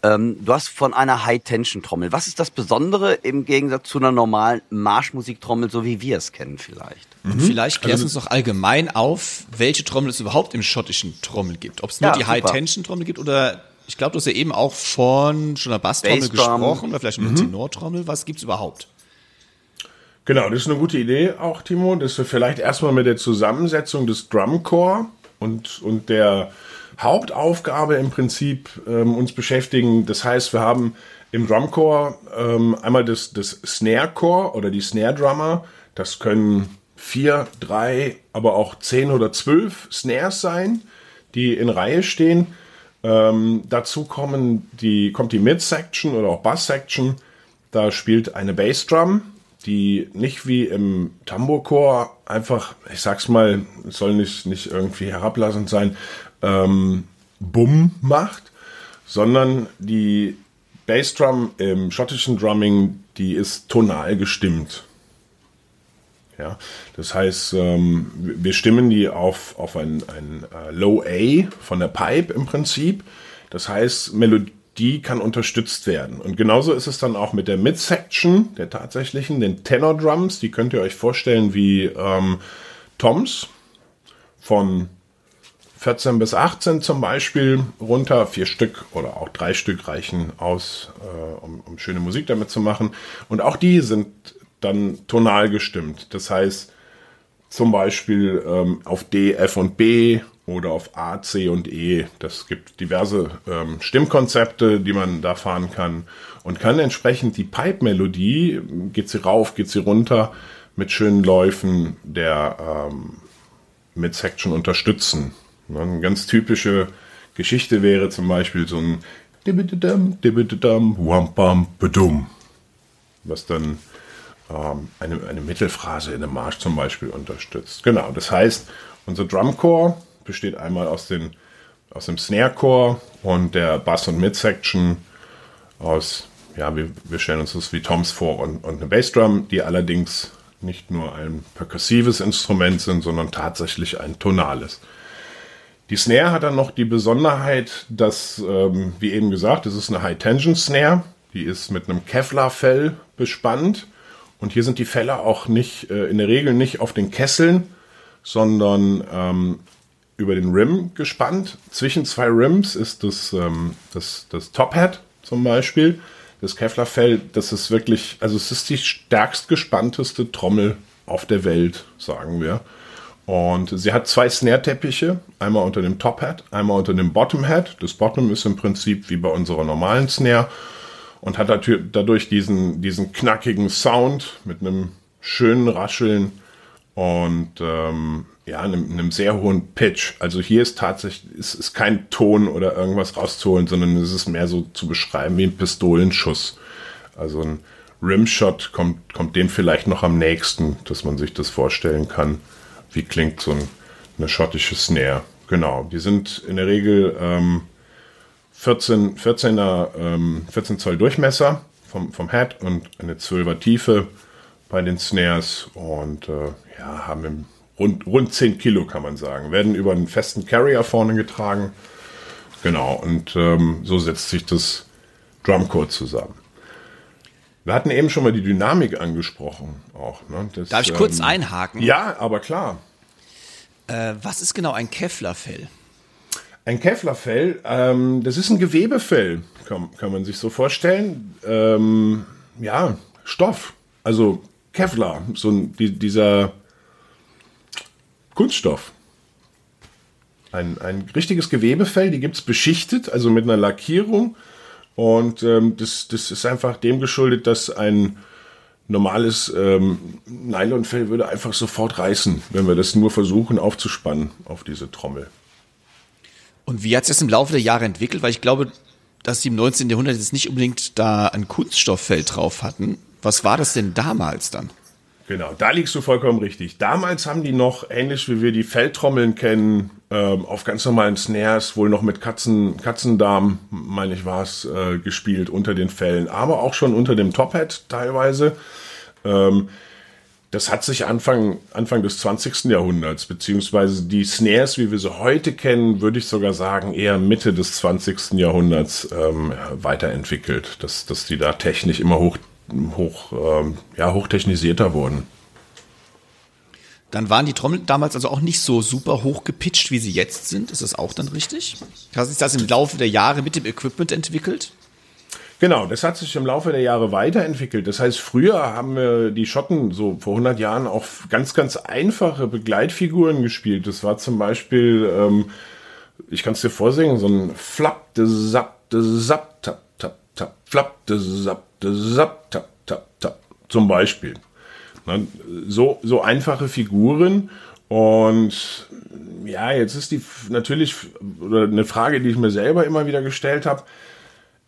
Ähm, du hast von einer High-Tension-Trommel. Was ist das Besondere im Gegensatz zu einer normalen Marschmusiktrommel, so wie wir es kennen vielleicht? Mhm. Vielleicht klärst du also, uns doch allgemein auf, welche Trommel es überhaupt im schottischen Trommel gibt. Ob es nur ja, die High-Tension-Trommel gibt oder ich glaube, du hast ja eben auch von schon einer Basstrommel gesprochen oder vielleicht eine mhm. Tenortrommel. Was gibt's überhaupt? Genau, das ist eine gute Idee auch, Timo, dass wir vielleicht erstmal mit der Zusammensetzung des Drumcore und, und der Hauptaufgabe im Prinzip ähm, uns beschäftigen. Das heißt, wir haben im Drumcore ähm, einmal das, das Snare-Core oder die Snare-Drummer. Das können vier, drei, aber auch zehn oder zwölf Snares sein, die in Reihe stehen. Ähm, dazu kommen die, kommt die Mid-Section oder auch Bass-Section. Da spielt eine Bassdrum, die nicht wie im Tambourchor einfach, ich sag's mal, soll nicht, nicht irgendwie herablassend sein, ähm, Bumm macht, sondern die Bassdrum im schottischen Drumming, die ist tonal gestimmt. Ja, das heißt, ähm, wir stimmen die auf, auf ein, ein uh, Low A von der Pipe im Prinzip. Das heißt, Melodie kann unterstützt werden. Und genauso ist es dann auch mit der Mid-Section, der tatsächlichen, den Tenor Drums. Die könnt ihr euch vorstellen wie ähm, Toms von 14 bis 18 zum Beispiel runter. Vier Stück oder auch drei Stück reichen aus, äh, um, um schöne Musik damit zu machen. Und auch die sind dann tonal gestimmt. Das heißt, zum Beispiel ähm, auf D, F und B oder auf A, C und E. Das gibt diverse ähm, Stimmkonzepte, die man da fahren kann und kann entsprechend die Pipe-Melodie, geht sie rauf, geht sie runter, mit schönen Läufen der ähm, Mid-Section unterstützen. Eine ganz typische Geschichte wäre zum Beispiel so ein dibididam, dibididam, wampam, bedum. Was dann ähm, eine, eine Mittelphrase in einem Marsch zum Beispiel unterstützt. Genau, das heißt, unser Drumcore besteht einmal aus, den, aus dem Snare-Core und der Bass- und Mid-Section aus, ja, wir, wir stellen uns das wie Toms vor und, und eine Bassdrum, die allerdings nicht nur ein perkussives Instrument sind, sondern tatsächlich ein tonales. Die Snare hat dann noch die Besonderheit, dass, ähm, wie eben gesagt, es ist eine High-Tension-Snare. Die ist mit einem Kevlar-Fell bespannt. Und hier sind die Felle auch nicht, äh, in der Regel nicht auf den Kesseln, sondern ähm, über den Rim gespannt. Zwischen zwei Rims ist das, ähm, das, das Top-Hat zum Beispiel. Das Kevlar-Fell, das ist wirklich, also es ist die stärkst gespannteste Trommel auf der Welt, sagen wir. Und sie hat zwei Snare-Teppiche, einmal unter dem Top-Hat, einmal unter dem Bottom-Hat. Das Bottom ist im Prinzip wie bei unserer normalen Snare und hat dadurch diesen, diesen knackigen Sound mit einem schönen Rascheln und ähm, ja, einem, einem sehr hohen Pitch. Also hier ist tatsächlich, es ist kein Ton oder irgendwas rauszuholen, sondern es ist mehr so zu beschreiben wie ein Pistolenschuss. Also ein Rimshot kommt, kommt dem vielleicht noch am nächsten, dass man sich das vorstellen kann wie klingt so ein, eine schottische Snare. Genau, die sind in der Regel ähm, 14, 14er, ähm, 14 Zoll Durchmesser vom, vom Head und eine 12er Tiefe bei den Snares und äh, ja, haben im rund, rund 10 Kilo, kann man sagen. Werden über einen festen Carrier vorne getragen. Genau, und ähm, so setzt sich das Drumcore zusammen. Wir hatten eben schon mal die Dynamik angesprochen. Auch, ne? das, Darf ich ähm, kurz einhaken? Ja, aber klar. Äh, was ist genau ein Kevlarfell? Ein Kevlarfell, ähm, das ist ein Gewebefell, kann, kann man sich so vorstellen. Ähm, ja, Stoff, also Kevlar, so ein, die, dieser Kunststoff. Ein, ein richtiges Gewebefell, die gibt es beschichtet, also mit einer Lackierung und ähm, das, das ist einfach dem geschuldet, dass ein normales ähm, Nylonfell würde einfach sofort reißen, wenn wir das nur versuchen aufzuspannen auf diese Trommel. Und wie hat sich das im Laufe der Jahre entwickelt? Weil ich glaube, dass sie im 19. Jahrhundert jetzt nicht unbedingt da ein Kunststofffeld drauf hatten. Was war das denn damals dann? Genau, da liegst du vollkommen richtig. Damals haben die noch, ähnlich wie wir die Feldtrommeln kennen, ähm, auf ganz normalen Snares, wohl noch mit Katzen, Katzendarm, meine ich war es, äh, gespielt unter den Fällen, aber auch schon unter dem Top-Hat teilweise. Ähm, das hat sich Anfang, Anfang des 20. Jahrhunderts, beziehungsweise die Snares, wie wir sie heute kennen, würde ich sogar sagen, eher Mitte des 20. Jahrhunderts ähm, weiterentwickelt, dass, dass die da technisch immer hoch hoch, ähm, ja, hochtechnisierter wurden. Dann waren die Trommeln damals also auch nicht so super hoch gepitcht, wie sie jetzt sind. Ist das auch dann richtig? Hat sich das im Laufe der Jahre mit dem Equipment entwickelt? Genau, das hat sich im Laufe der Jahre weiterentwickelt. Das heißt, früher haben wir die Schotten so vor 100 Jahren auch ganz, ganz einfache Begleitfiguren gespielt. Das war zum Beispiel, ähm, ich kann es dir vorsingen, so ein Flap, de Zap, de Zap, tap, tap, tap, Flap, de Zap, tap, tap, tap, zum Beispiel. So, so einfache Figuren. Und ja, jetzt ist die natürlich, oder eine Frage, die ich mir selber immer wieder gestellt habe,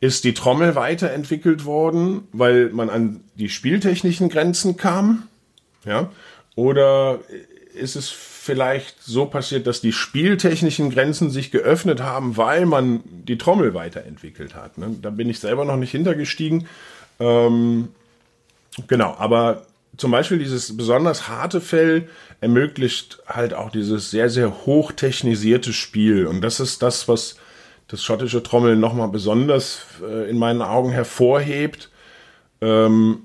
ist die Trommel weiterentwickelt worden, weil man an die spieltechnischen Grenzen kam? Ja? Oder ist es vielleicht so passiert, dass die spieltechnischen Grenzen sich geöffnet haben, weil man die Trommel weiterentwickelt hat? Ne? Da bin ich selber noch nicht hintergestiegen. Ähm, genau, aber zum Beispiel dieses besonders harte Fell ermöglicht halt auch dieses sehr, sehr hochtechnisierte Spiel. Und das ist das, was das schottische Trommeln nochmal besonders äh, in meinen Augen hervorhebt. Ähm,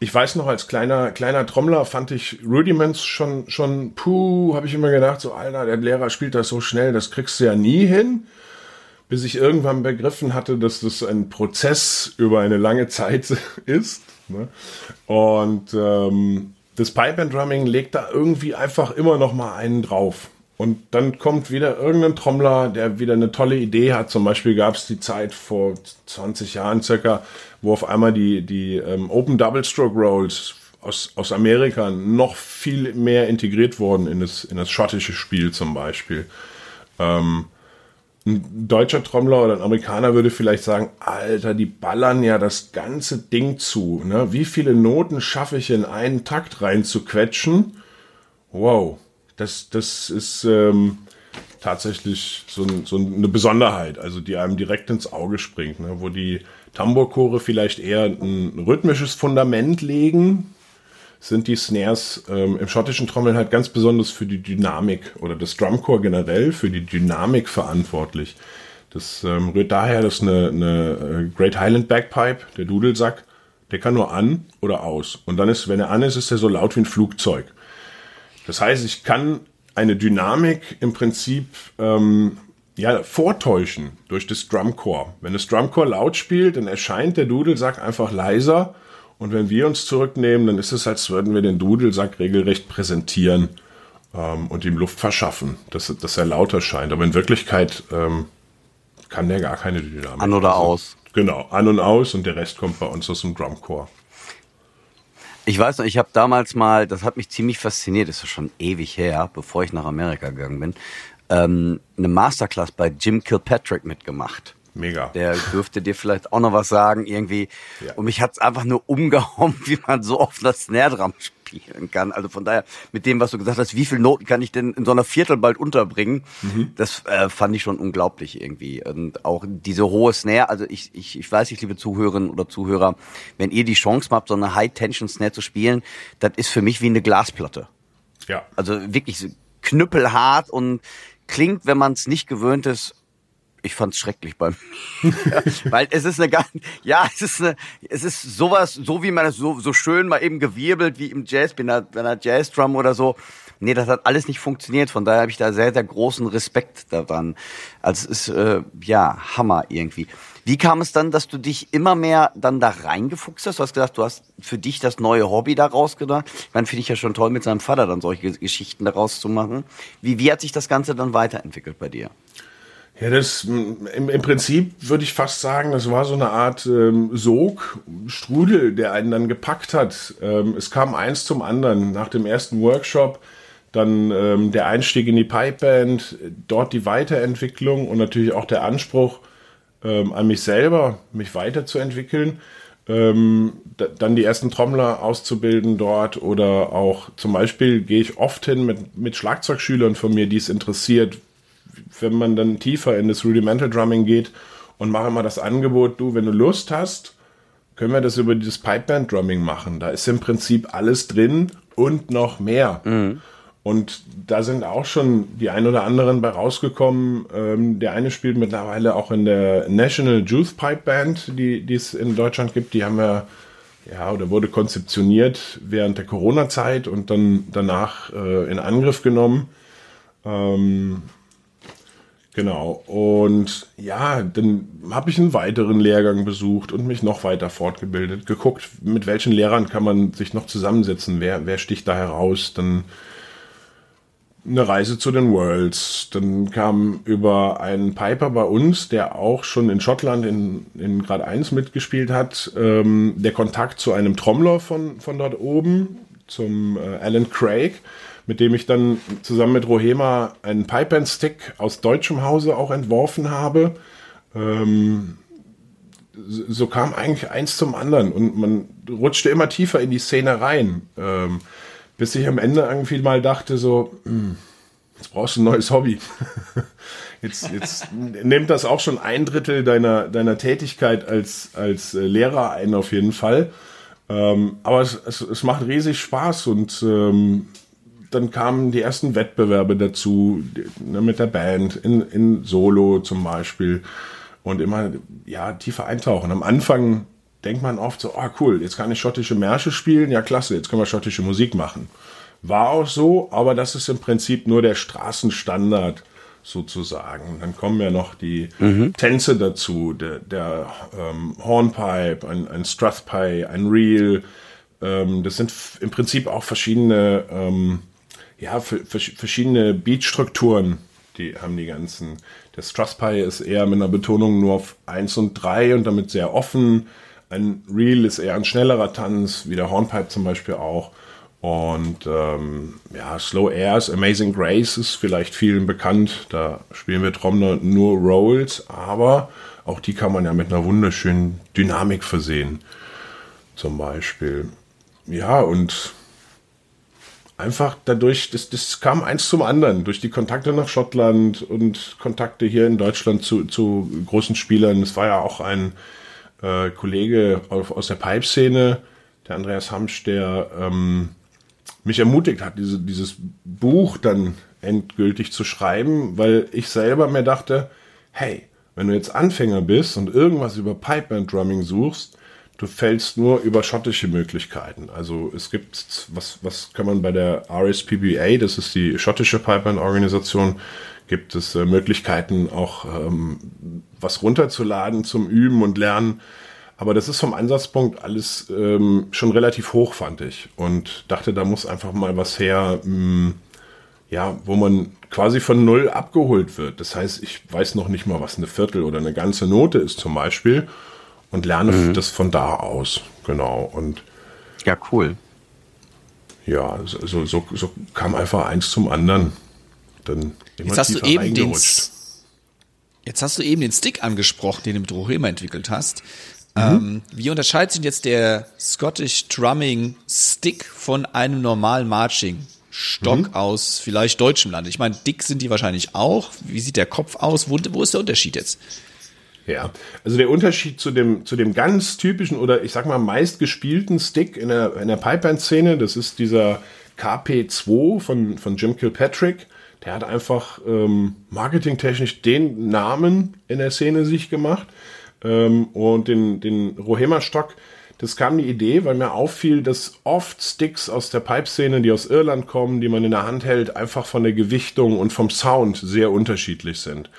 ich weiß noch, als kleiner, kleiner Trommler fand ich Rudiments schon, schon, puh, habe ich immer gedacht, so, Alter, der Lehrer spielt das so schnell, das kriegst du ja nie hin bis ich irgendwann begriffen hatte, dass das ein Prozess über eine lange Zeit ist. Ne? Und ähm, das Pipe and Drumming legt da irgendwie einfach immer noch mal einen drauf. Und dann kommt wieder irgendein Trommler, der wieder eine tolle Idee hat. Zum Beispiel gab es die Zeit vor 20 Jahren circa, wo auf einmal die, die ähm, Open Double Stroke Rolls aus, aus Amerika noch viel mehr integriert wurden in das, in das schottische Spiel zum Beispiel. Ähm, ein deutscher Trommler oder ein Amerikaner würde vielleicht sagen, Alter, die ballern ja das ganze Ding zu. Ne? Wie viele Noten schaffe ich in einen Takt rein zu quetschen? Wow, das, das ist ähm, tatsächlich so, so, eine Besonderheit, also die einem direkt ins Auge springt, ne? wo die Tambourchore vielleicht eher ein rhythmisches Fundament legen, sind die Snares ähm, im schottischen Trommeln halt ganz besonders für die Dynamik oder das Drumcore generell für die Dynamik verantwortlich. Das ähm, rührt daher, dass eine, eine äh, Great Highland Bagpipe, der Dudelsack, der kann nur an oder aus. Und dann ist, wenn er an ist, ist er so laut wie ein Flugzeug. Das heißt, ich kann eine Dynamik im Prinzip ähm, ja, vortäuschen durch das Drumcore. Wenn das Drumcore laut spielt, dann erscheint der Dudelsack einfach leiser und wenn wir uns zurücknehmen, dann ist es, als würden wir den Dudelsack regelrecht präsentieren ähm, und ihm Luft verschaffen, dass, dass er lauter scheint. Aber in Wirklichkeit ähm, kann der gar keine Dynamik. An oder also, aus. Genau, an und aus und der Rest kommt bei uns aus dem Drumcore. Ich weiß noch, ich habe damals mal, das hat mich ziemlich fasziniert, das ist schon ewig her, bevor ich nach Amerika gegangen bin, ähm, eine Masterclass bei Jim Kilpatrick mitgemacht. Mega. Der dürfte dir vielleicht auch noch was sagen, irgendwie. Ja. Und mich hat's einfach nur umgehauen, wie man so oft das Snare Drum spielen kann. Also von daher, mit dem, was du gesagt hast, wie viele Noten kann ich denn in so einer Viertel bald unterbringen? Mhm. Das äh, fand ich schon unglaublich irgendwie. Und auch diese hohe Snare, also ich, ich, ich weiß nicht, liebe Zuhörerinnen oder Zuhörer, wenn ihr die Chance habt, so eine High-Tension-Snare zu spielen, das ist für mich wie eine Glasplatte. Ja. Also wirklich knüppelhart und klingt, wenn man es nicht gewöhnt ist, ich fand's schrecklich beim, weil es ist eine ganz, ja, es ist eine, es ist sowas, so wie man es so, so schön mal eben gewirbelt wie im Jazz, bei einer, bei einer Jazz-Drum oder so. Nee, das hat alles nicht funktioniert. Von daher habe ich da sehr, sehr großen Respekt daran. Also es ist, äh, ja, Hammer irgendwie. Wie kam es dann, dass du dich immer mehr dann da reingefuchst hast? Du hast gesagt, du hast für dich das neue Hobby daraus gedacht. Ich meine, finde ich ja schon toll, mit seinem Vater dann solche Geschichten daraus zu machen. Wie, wie hat sich das Ganze dann weiterentwickelt bei dir? Ja, das im, im Prinzip würde ich fast sagen, das war so eine Art ähm, Sog, Strudel, der einen dann gepackt hat. Ähm, es kam eins zum anderen. Nach dem ersten Workshop dann ähm, der Einstieg in die Pipeband, dort die Weiterentwicklung und natürlich auch der Anspruch ähm, an mich selber, mich weiterzuentwickeln. Ähm, dann die ersten Trommler auszubilden dort oder auch zum Beispiel gehe ich oft hin mit, mit Schlagzeugschülern von mir, die es interessiert, wenn man dann tiefer in das Rudimental Drumming geht und mache mal das Angebot, du, wenn du Lust hast, können wir das über dieses Pipeband Drumming machen. Da ist im Prinzip alles drin und noch mehr. Mhm. Und da sind auch schon die ein oder anderen bei rausgekommen. Ähm, der eine spielt mittlerweile auch in der National Youth Pipe Band, die, die es in Deutschland gibt. Die haben wir, ja, oder wurde konzeptioniert während der Corona-Zeit und dann danach äh, in Angriff genommen. Ähm, Genau. Und ja, dann habe ich einen weiteren Lehrgang besucht und mich noch weiter fortgebildet, geguckt, mit welchen Lehrern kann man sich noch zusammensetzen, wer, wer sticht da heraus, dann eine Reise zu den Worlds. Dann kam über einen Piper bei uns, der auch schon in Schottland in, in Grad 1 mitgespielt hat, ähm, der Kontakt zu einem Trommler von, von dort oben, zum äh, Alan Craig mit dem ich dann zusammen mit Rohema einen Pipe-and-Stick aus deutschem Hause auch entworfen habe. Ähm, so kam eigentlich eins zum anderen und man rutschte immer tiefer in die Szene rein, ähm, bis ich am Ende irgendwie mal dachte so, hm, jetzt brauchst du ein neues Hobby. jetzt, jetzt nimmt das auch schon ein Drittel deiner, deiner Tätigkeit als, als äh, Lehrer ein auf jeden Fall. Ähm, aber es, es, es, macht riesig Spaß und ähm, dann kamen die ersten Wettbewerbe dazu, ne, mit der Band, in, in Solo zum Beispiel. Und immer, ja, tiefer eintauchen. Am Anfang denkt man oft so, ah oh, cool, jetzt kann ich schottische Märsche spielen, ja klasse, jetzt können wir schottische Musik machen. War auch so, aber das ist im Prinzip nur der Straßenstandard sozusagen. Dann kommen ja noch die mhm. Tänze dazu, der, der ähm, Hornpipe, ein, ein Strathpie, ein Reel. Ähm, das sind im Prinzip auch verschiedene ähm, ja, verschiedene Beatstrukturen, die haben die ganzen. Der Strasspie ist eher mit einer Betonung nur auf 1 und 3 und damit sehr offen. Ein Reel ist eher ein schnellerer Tanz, wie der Hornpipe zum Beispiel auch. Und ähm, ja, Slow Airs, Amazing Grace ist vielleicht vielen bekannt. Da spielen wir Trommler nur Rolls, aber auch die kann man ja mit einer wunderschönen Dynamik versehen. Zum Beispiel. Ja, und einfach dadurch, das, das kam eins zum anderen, durch die Kontakte nach Schottland und Kontakte hier in Deutschland zu, zu großen Spielern. Es war ja auch ein äh, Kollege aus der Pipe-Szene, der Andreas Hamsch, der ähm, mich ermutigt hat, diese, dieses Buch dann endgültig zu schreiben, weil ich selber mir dachte, hey, wenn du jetzt Anfänger bist und irgendwas über Pipeband Drumming suchst, du fällst nur über schottische Möglichkeiten. Also es gibt, was, was kann man bei der RSPBA, das ist die schottische Pipeline-Organisation, gibt es äh, Möglichkeiten auch ähm, was runterzuladen zum Üben und Lernen. Aber das ist vom Ansatzpunkt alles ähm, schon relativ hoch, fand ich. Und dachte, da muss einfach mal was her, mh, hm, ja, wo man quasi von null abgeholt wird. Das heißt, ich weiß noch nicht mal, was eine Viertel oder eine ganze Note ist zum Beispiel und lerne mhm. das von da aus. Genau. Und ja, cool. Ja, so, so, so kam einfach eins zum anderen. Dann jetzt hast du eben den, Jetzt hast du eben den Stick angesprochen, den du mit Rohema entwickelt hast. Mhm. Ähm, wie unterscheidet sich jetzt der Scottish Drumming Stick von einem normalen Marching Stock mhm. aus vielleicht deutschem Land? Ich meine, dick sind die wahrscheinlich auch. Wie sieht der Kopf aus? Wo, wo ist der Unterschied jetzt? Ja, also der Unterschied zu dem, zu dem ganz typischen oder ich sag mal meist gespielten Stick in der, in der Pipeline-Szene, das ist dieser KP2 von, von Jim Kilpatrick. Der hat einfach ähm, marketingtechnisch den Namen in der Szene sich gemacht. Ähm, und den, den Rohema-Stock, das kam die Idee, weil mir auffiel, dass oft Sticks aus der Pipe-Szene, die aus Irland kommen, die man in der Hand hält, einfach von der Gewichtung und vom Sound sehr unterschiedlich sind.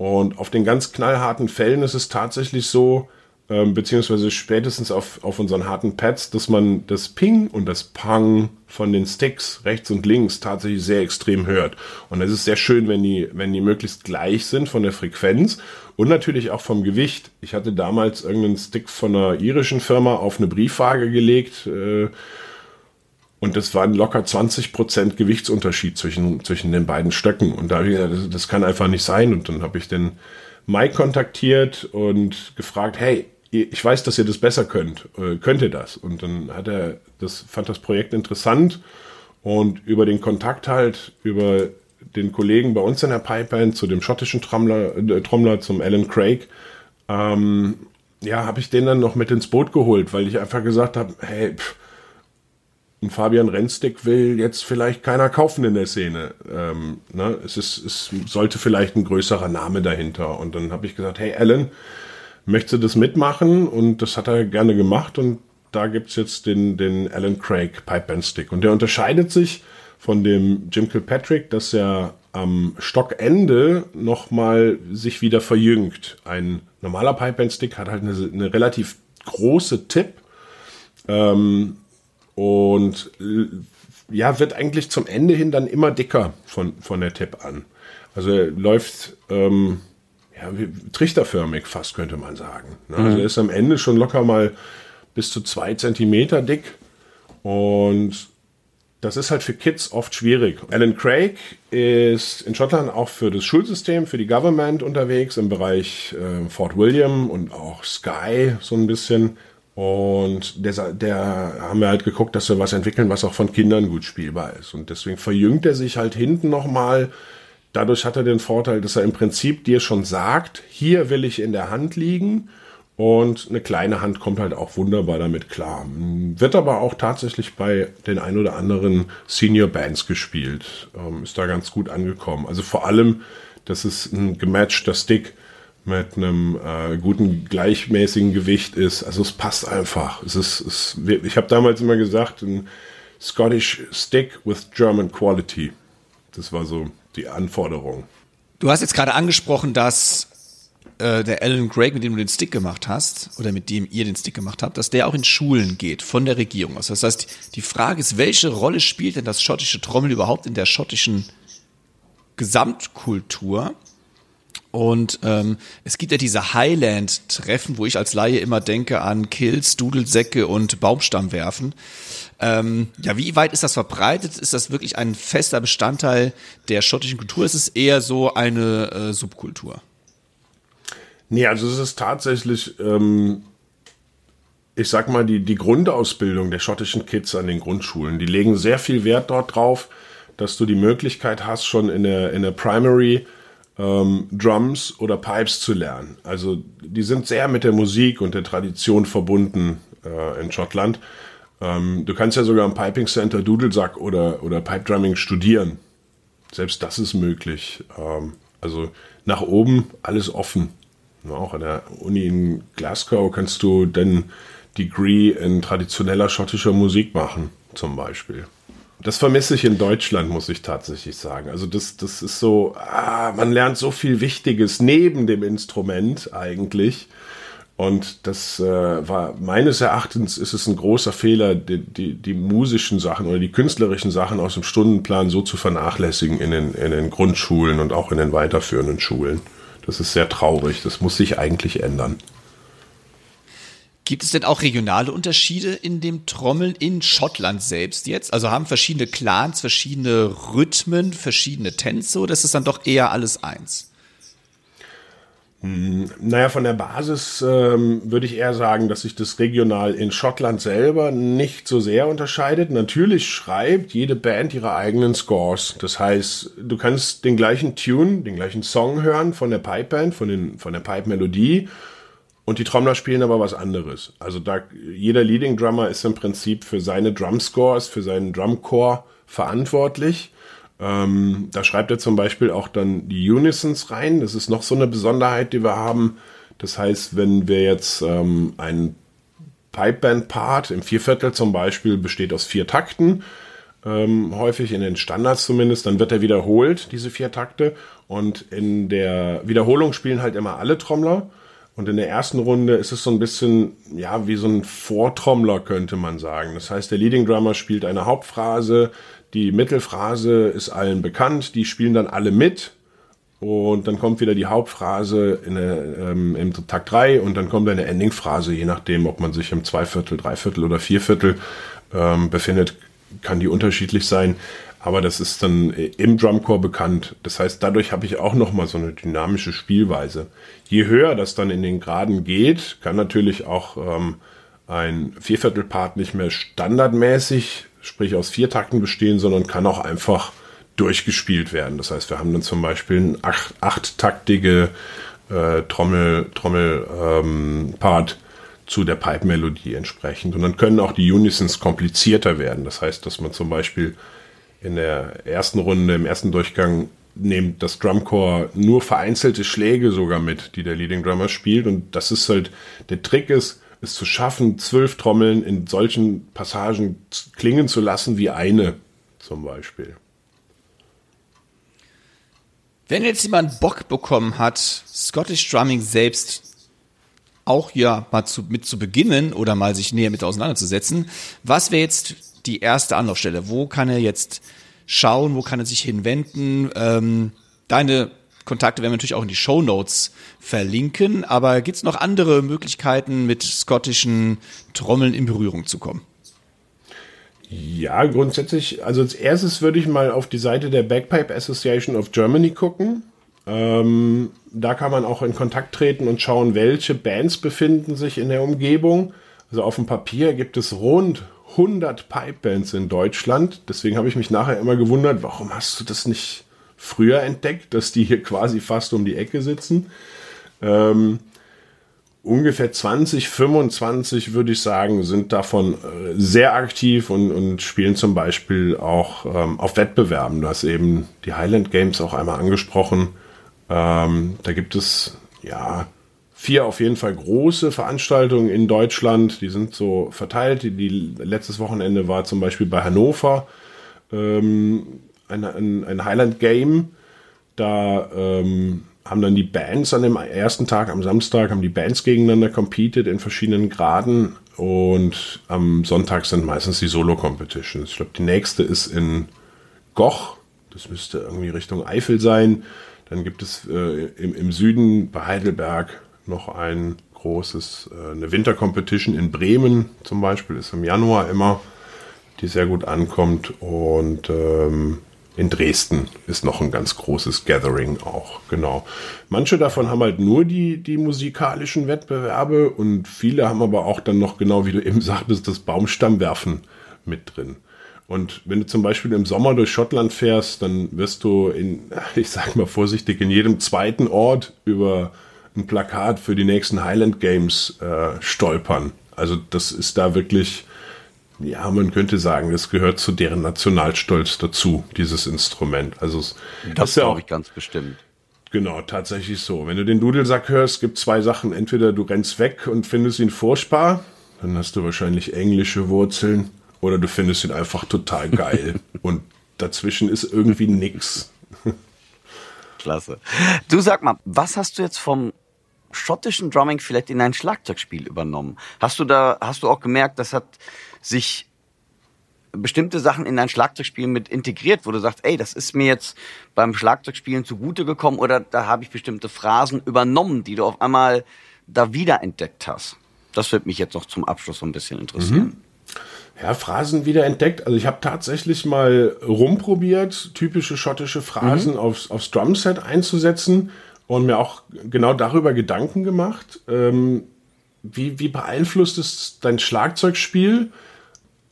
Und auf den ganz knallharten Fällen ist es tatsächlich so, ähm, beziehungsweise spätestens auf, auf unseren harten Pads, dass man das Ping und das Pang von den Sticks rechts und links tatsächlich sehr extrem hört. Und es ist sehr schön, wenn die, wenn die möglichst gleich sind von der Frequenz und natürlich auch vom Gewicht. Ich hatte damals irgendeinen Stick von einer irischen Firma auf eine Briefwaage gelegt, äh, und das waren locker 20 Prozent Gewichtsunterschied zwischen, zwischen den beiden Stöcken. Und da habe ich gesagt, das, das kann einfach nicht sein. Und dann habe ich den Mike kontaktiert und gefragt, hey, ich weiß, dass ihr das besser könnt. Äh, könnt ihr das? Und dann hat er, das fand das Projekt interessant. Und über den Kontakt halt, über den Kollegen bei uns in der Pipeline zu dem schottischen Trommler, äh, Trommler zum Alan Craig, ähm, ja, habe ich den dann noch mit ins Boot geholt, weil ich einfach gesagt habe, hey, pff, ein Fabian Rennstick will jetzt vielleicht keiner kaufen in der Szene. Ähm, ne? es, ist, es sollte vielleicht ein größerer Name dahinter. Und dann habe ich gesagt, hey Alan, möchtest du das mitmachen? Und das hat er gerne gemacht. Und da gibt's jetzt den, den Alan Craig Pipeband Stick. Und der unterscheidet sich von dem Jim Kilpatrick, dass er am Stockende nochmal sich wieder verjüngt. Ein normaler Pipeband Stick hat halt eine, eine relativ große Tip. Ähm, und äh, ja, wird eigentlich zum Ende hin dann immer dicker von, von der Tip an. Also läuft ähm, ja, trichterförmig fast, könnte man sagen. Ne? Also er ist am Ende schon locker mal bis zu zwei Zentimeter dick. Und das ist halt für Kids oft schwierig. Alan Craig ist in Schottland auch für das Schulsystem, für die Government unterwegs im Bereich äh, Fort William und auch Sky so ein bisschen. Und der, der haben wir halt geguckt, dass wir was entwickeln, was auch von Kindern gut spielbar ist. Und deswegen verjüngt er sich halt hinten nochmal. Dadurch hat er den Vorteil, dass er im Prinzip dir schon sagt, hier will ich in der Hand liegen. Und eine kleine Hand kommt halt auch wunderbar damit klar. Wird aber auch tatsächlich bei den ein oder anderen Senior Bands gespielt. Ähm, ist da ganz gut angekommen. Also vor allem, das ist ein gematchter Stick mit einem äh, guten gleichmäßigen Gewicht ist. Also es passt einfach. Es ist, es, ich habe damals immer gesagt, ein Scottish Stick with German Quality. Das war so die Anforderung. Du hast jetzt gerade angesprochen, dass äh, der Alan Craig, mit dem du den Stick gemacht hast, oder mit dem ihr den Stick gemacht habt, dass der auch in Schulen geht, von der Regierung aus. Das heißt, die Frage ist, welche Rolle spielt denn das schottische Trommel überhaupt in der schottischen Gesamtkultur? Und ähm, es gibt ja diese Highland-Treffen, wo ich als Laie immer denke an Kills, Dudelsäcke und Baumstammwerfen. Ähm, ja, wie weit ist das verbreitet? Ist das wirklich ein fester Bestandteil der schottischen Kultur? Ist es eher so eine äh, Subkultur? Nee, also es ist tatsächlich, ähm, ich sag mal, die, die Grundausbildung der schottischen Kids an den Grundschulen. Die legen sehr viel Wert dort drauf, dass du die Möglichkeit hast, schon in der, in der Primary ähm, Drums oder Pipes zu lernen. Also die sind sehr mit der Musik und der Tradition verbunden äh, in Schottland. Ähm, du kannst ja sogar im Piping Center Dudelsack oder, oder Pipe Drumming studieren. Selbst das ist möglich. Ähm, also nach oben alles offen. Auch an der Uni in Glasgow kannst du dann Degree in traditioneller schottischer Musik machen, zum Beispiel. Das vermisse ich in Deutschland, muss ich tatsächlich sagen. Also das, das ist so, ah, man lernt so viel Wichtiges neben dem Instrument eigentlich. Und das äh, war meines Erachtens ist es ein großer Fehler, die, die, die musischen Sachen oder die künstlerischen Sachen aus dem Stundenplan so zu vernachlässigen in den, in den Grundschulen und auch in den weiterführenden Schulen. Das ist sehr traurig. Das muss sich eigentlich ändern. Gibt es denn auch regionale Unterschiede in dem Trommeln in Schottland selbst jetzt? Also haben verschiedene Clans verschiedene Rhythmen, verschiedene Tänze oder ist es dann doch eher alles eins? Hm, naja, von der Basis ähm, würde ich eher sagen, dass sich das regional in Schottland selber nicht so sehr unterscheidet. Natürlich schreibt jede Band ihre eigenen Scores. Das heißt, du kannst den gleichen Tune, den gleichen Song hören von der Pipe Band, von, den, von der Pipe Melodie und die Trommler spielen aber was anderes. Also da jeder Leading Drummer ist im Prinzip für seine Drum Scores, für seinen Drumcore verantwortlich. Ähm, da schreibt er zum Beispiel auch dann die Unisons rein. Das ist noch so eine Besonderheit, die wir haben. Das heißt, wenn wir jetzt ähm, ein Pipeband-Part im Vierviertel zum Beispiel besteht aus vier Takten, ähm, häufig in den Standards zumindest, dann wird er wiederholt, diese vier Takte. Und in der Wiederholung spielen halt immer alle Trommler. Und in der ersten Runde ist es so ein bisschen, ja, wie so ein Vortrommler, könnte man sagen. Das heißt, der Leading Drummer spielt eine Hauptphrase, die Mittelphrase ist allen bekannt, die spielen dann alle mit. Und dann kommt wieder die Hauptphrase in der, ähm, im Takt 3 und dann kommt eine Endingphrase, je nachdem, ob man sich im Zweiviertel, Dreiviertel oder Vierviertel ähm, befindet, kann die unterschiedlich sein. Aber das ist dann im Drumcore bekannt. Das heißt, dadurch habe ich auch nochmal so eine dynamische Spielweise. Je höher das dann in den Graden geht, kann natürlich auch ähm, ein Vierviertelpart nicht mehr standardmäßig, sprich aus vier Takten bestehen, sondern kann auch einfach durchgespielt werden. Das heißt, wir haben dann zum Beispiel ein acht, achttaktige äh, Trommel, Trommel ähm, Part zu der Pipe-Melodie entsprechend. Und dann können auch die Unisons komplizierter werden. Das heißt, dass man zum Beispiel in der ersten Runde, im ersten Durchgang nimmt das Drumcore nur vereinzelte Schläge sogar mit, die der Leading Drummer spielt. Und das ist halt, der Trick ist, es zu schaffen, zwölf Trommeln in solchen Passagen klingen zu lassen wie eine zum Beispiel. Wenn jetzt jemand Bock bekommen hat, Scottish Drumming selbst auch ja mal zu, mit zu beginnen oder mal sich näher mit auseinanderzusetzen, was wäre jetzt die erste Anlaufstelle? Wo kann er jetzt schauen? Wo kann er sich hinwenden? Ähm, deine Kontakte werden wir natürlich auch in die Show Notes verlinken. Aber gibt es noch andere Möglichkeiten, mit skottischen Trommeln in Berührung zu kommen? Ja, grundsätzlich, also als erstes würde ich mal auf die Seite der Bagpipe Association of Germany gucken. Ähm, da kann man auch in Kontakt treten und schauen, welche Bands befinden sich in der Umgebung. Also auf dem Papier gibt es rund 100 Pipebands in Deutschland. Deswegen habe ich mich nachher immer gewundert, warum hast du das nicht früher entdeckt, dass die hier quasi fast um die Ecke sitzen. Ähm, ungefähr 20, 25 würde ich sagen, sind davon äh, sehr aktiv und, und spielen zum Beispiel auch ähm, auf Wettbewerben. Du hast eben die Highland Games auch einmal angesprochen. Ähm, da gibt es ja vier auf jeden Fall große Veranstaltungen in Deutschland. Die sind so verteilt. Die, die letztes Wochenende war zum Beispiel bei Hannover ähm, ein, ein, ein, Highland Game. Da ähm, haben dann die Bands an dem ersten Tag, am Samstag, haben die Bands gegeneinander competed in verschiedenen Graden. Und am Sonntag sind meistens die Solo-Competitions. Ich glaube, die nächste ist in Goch. Das müsste irgendwie Richtung Eifel sein. Dann gibt es äh, im, im Süden bei Heidelberg noch ein großes, äh, eine Wintercompetition in Bremen zum Beispiel, ist im Januar immer, die sehr gut ankommt. Und ähm, in Dresden ist noch ein ganz großes Gathering auch, genau. Manche davon haben halt nur die, die musikalischen Wettbewerbe und viele haben aber auch dann noch, genau wie du eben sagtest, das Baumstammwerfen mit drin. Und wenn du zum Beispiel im Sommer durch Schottland fährst, dann wirst du in, ich sag mal vorsichtig, in jedem zweiten Ort über ein Plakat für die nächsten Highland Games äh, stolpern. Also das ist da wirklich, ja, man könnte sagen, das gehört zu deren Nationalstolz dazu, dieses Instrument. Also das, das glaube ja ich ganz bestimmt. Genau, tatsächlich so. Wenn du den Dudelsack hörst, gibt zwei Sachen. Entweder du rennst weg und findest ihn furchtbar, dann hast du wahrscheinlich englische Wurzeln, oder du findest ihn einfach total geil. und dazwischen ist irgendwie nix. Klasse. Du sag mal, was hast du jetzt vom schottischen Drumming vielleicht in ein Schlagzeugspiel übernommen? Hast du da, hast du auch gemerkt, das hat sich bestimmte Sachen in dein Schlagzeugspiel mit integriert, wo du sagst, ey, das ist mir jetzt beim Schlagzeugspielen zugute gekommen oder da habe ich bestimmte Phrasen übernommen, die du auf einmal da wiederentdeckt hast. Das wird mich jetzt noch zum Abschluss so ein bisschen interessieren. Mhm ja, Phrasen wieder entdeckt. Also ich habe tatsächlich mal rumprobiert, typische schottische Phrasen mhm. aufs, aufs Drumset einzusetzen und mir auch genau darüber Gedanken gemacht. Ähm, wie, wie beeinflusst es dein Schlagzeugspiel?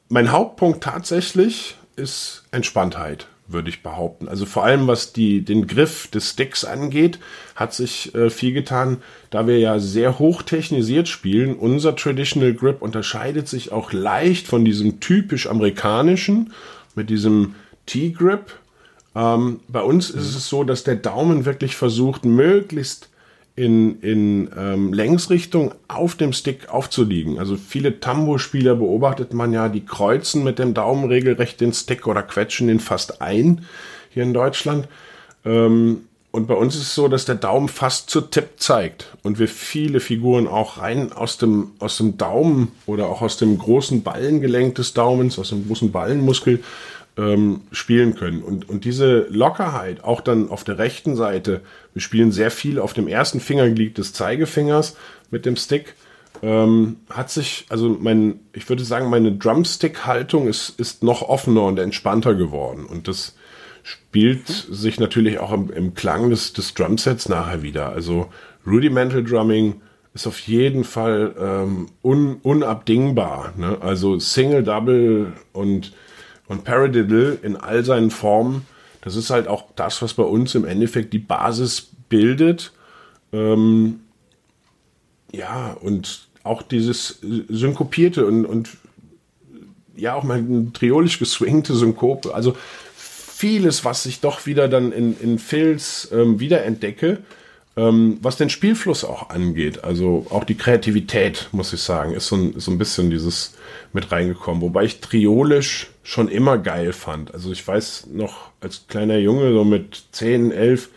Mein Hauptpunkt tatsächlich ist Entspanntheit würde ich behaupten. Also vor allem was die, den Griff des Sticks angeht, hat sich äh, viel getan, da wir ja sehr hoch technisiert spielen. Unser Traditional Grip unterscheidet sich auch leicht von diesem typisch amerikanischen mit diesem T-Grip. Ähm, bei uns ist es so, dass der Daumen wirklich versucht, möglichst in, in ähm, Längsrichtung auf dem Stick aufzuliegen. Also viele Tambo-Spieler beobachtet man ja, die kreuzen mit dem Daumen regelrecht den Stick oder quetschen den fast ein hier in Deutschland. Ähm, und bei uns ist es so, dass der Daumen fast zur Tipp zeigt und wir viele Figuren auch rein aus dem, aus dem Daumen oder auch aus dem großen Ballengelenk des Daumens, aus dem großen Ballenmuskel ähm, spielen können. Und, und diese Lockerheit, auch dann auf der rechten Seite, wir spielen sehr viel auf dem ersten Fingerglied des Zeigefingers mit dem Stick, ähm, hat sich, also mein, ich würde sagen, meine Drumstick-Haltung ist, ist noch offener und entspannter geworden. Und das spielt sich natürlich auch im, im Klang des, des Drumsets nachher wieder. Also Rudimental Drumming ist auf jeden Fall ähm, un, unabdingbar. Ne? Also Single, Double und und Paradiddle in all seinen Formen, das ist halt auch das, was bei uns im Endeffekt die Basis bildet. Ähm, ja, und auch dieses synkopierte und, und ja, auch mal ein triolisch geswingte Synkope. Also vieles, was ich doch wieder dann in, in Filz ähm, wiederentdecke, ähm, was den Spielfluss auch angeht. Also auch die Kreativität, muss ich sagen, ist so ein, ist so ein bisschen dieses mit reingekommen. Wobei ich triolisch schon immer geil fand. Also ich weiß noch als kleiner Junge, so mit 10, 11,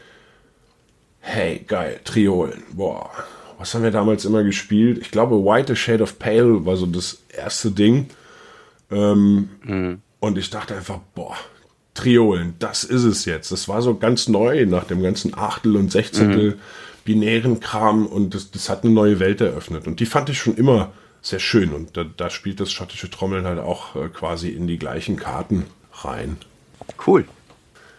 hey, geil, Triolen, boah. Was haben wir damals immer gespielt? Ich glaube, White a Shade of Pale war so das erste Ding. Ähm, mhm. Und ich dachte einfach, boah, Triolen, das ist es jetzt. Das war so ganz neu nach dem ganzen Achtel und Sechzehntel mhm. binären Kram und das, das hat eine neue Welt eröffnet. Und die fand ich schon immer sehr schön. Und da, da spielt das schottische Trommeln halt auch äh, quasi in die gleichen Karten rein. Cool.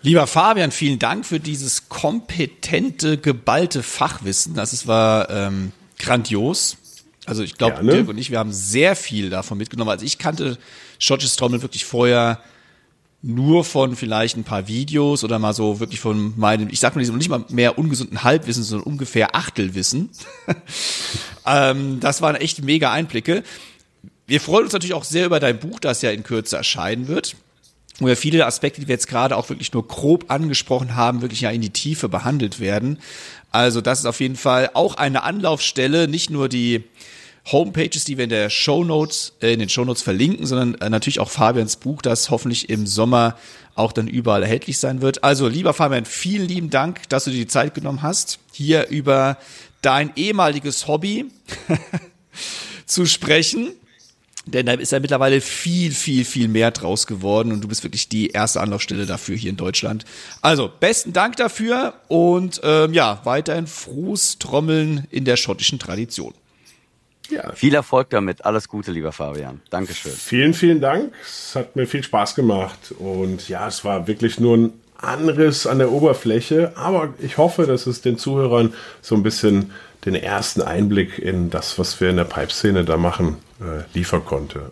Lieber Fabian, vielen Dank für dieses kompetente, geballte Fachwissen. Das war ähm, grandios. Also ich glaube, Dirk und ich, wir haben sehr viel davon mitgenommen. Also ich kannte schottisches Trommeln wirklich vorher nur von vielleicht ein paar Videos oder mal so wirklich von meinem, ich sag mal nicht mal mehr ungesunden Halbwissen, sondern ungefähr Achtelwissen. ähm, das waren echt mega Einblicke. Wir freuen uns natürlich auch sehr über dein Buch, das ja in Kürze erscheinen wird wo ja viele Aspekte, die wir jetzt gerade auch wirklich nur grob angesprochen haben, wirklich ja in die Tiefe behandelt werden. Also das ist auf jeden Fall auch eine Anlaufstelle, nicht nur die Homepages, die wir in der Show Notes, äh, in den Show Notes verlinken, sondern äh, natürlich auch Fabians Buch, das hoffentlich im Sommer auch dann überall erhältlich sein wird. Also, lieber Fabian, vielen lieben Dank, dass du dir die Zeit genommen hast, hier über dein ehemaliges Hobby zu sprechen. Denn da ist ja mittlerweile viel, viel, viel mehr draus geworden und du bist wirklich die erste Anlaufstelle dafür hier in Deutschland. Also, besten Dank dafür und ähm, ja, weiterhin frohes Trommeln in der schottischen Tradition. Ja. Viel Erfolg damit. Alles Gute, lieber Fabian. Dankeschön. Vielen, vielen Dank. Es hat mir viel Spaß gemacht. Und ja, es war wirklich nur ein Anriss an der Oberfläche. Aber ich hoffe, dass es den Zuhörern so ein bisschen den ersten Einblick in das, was wir in der Pipe-Szene da machen, äh, liefern konnte.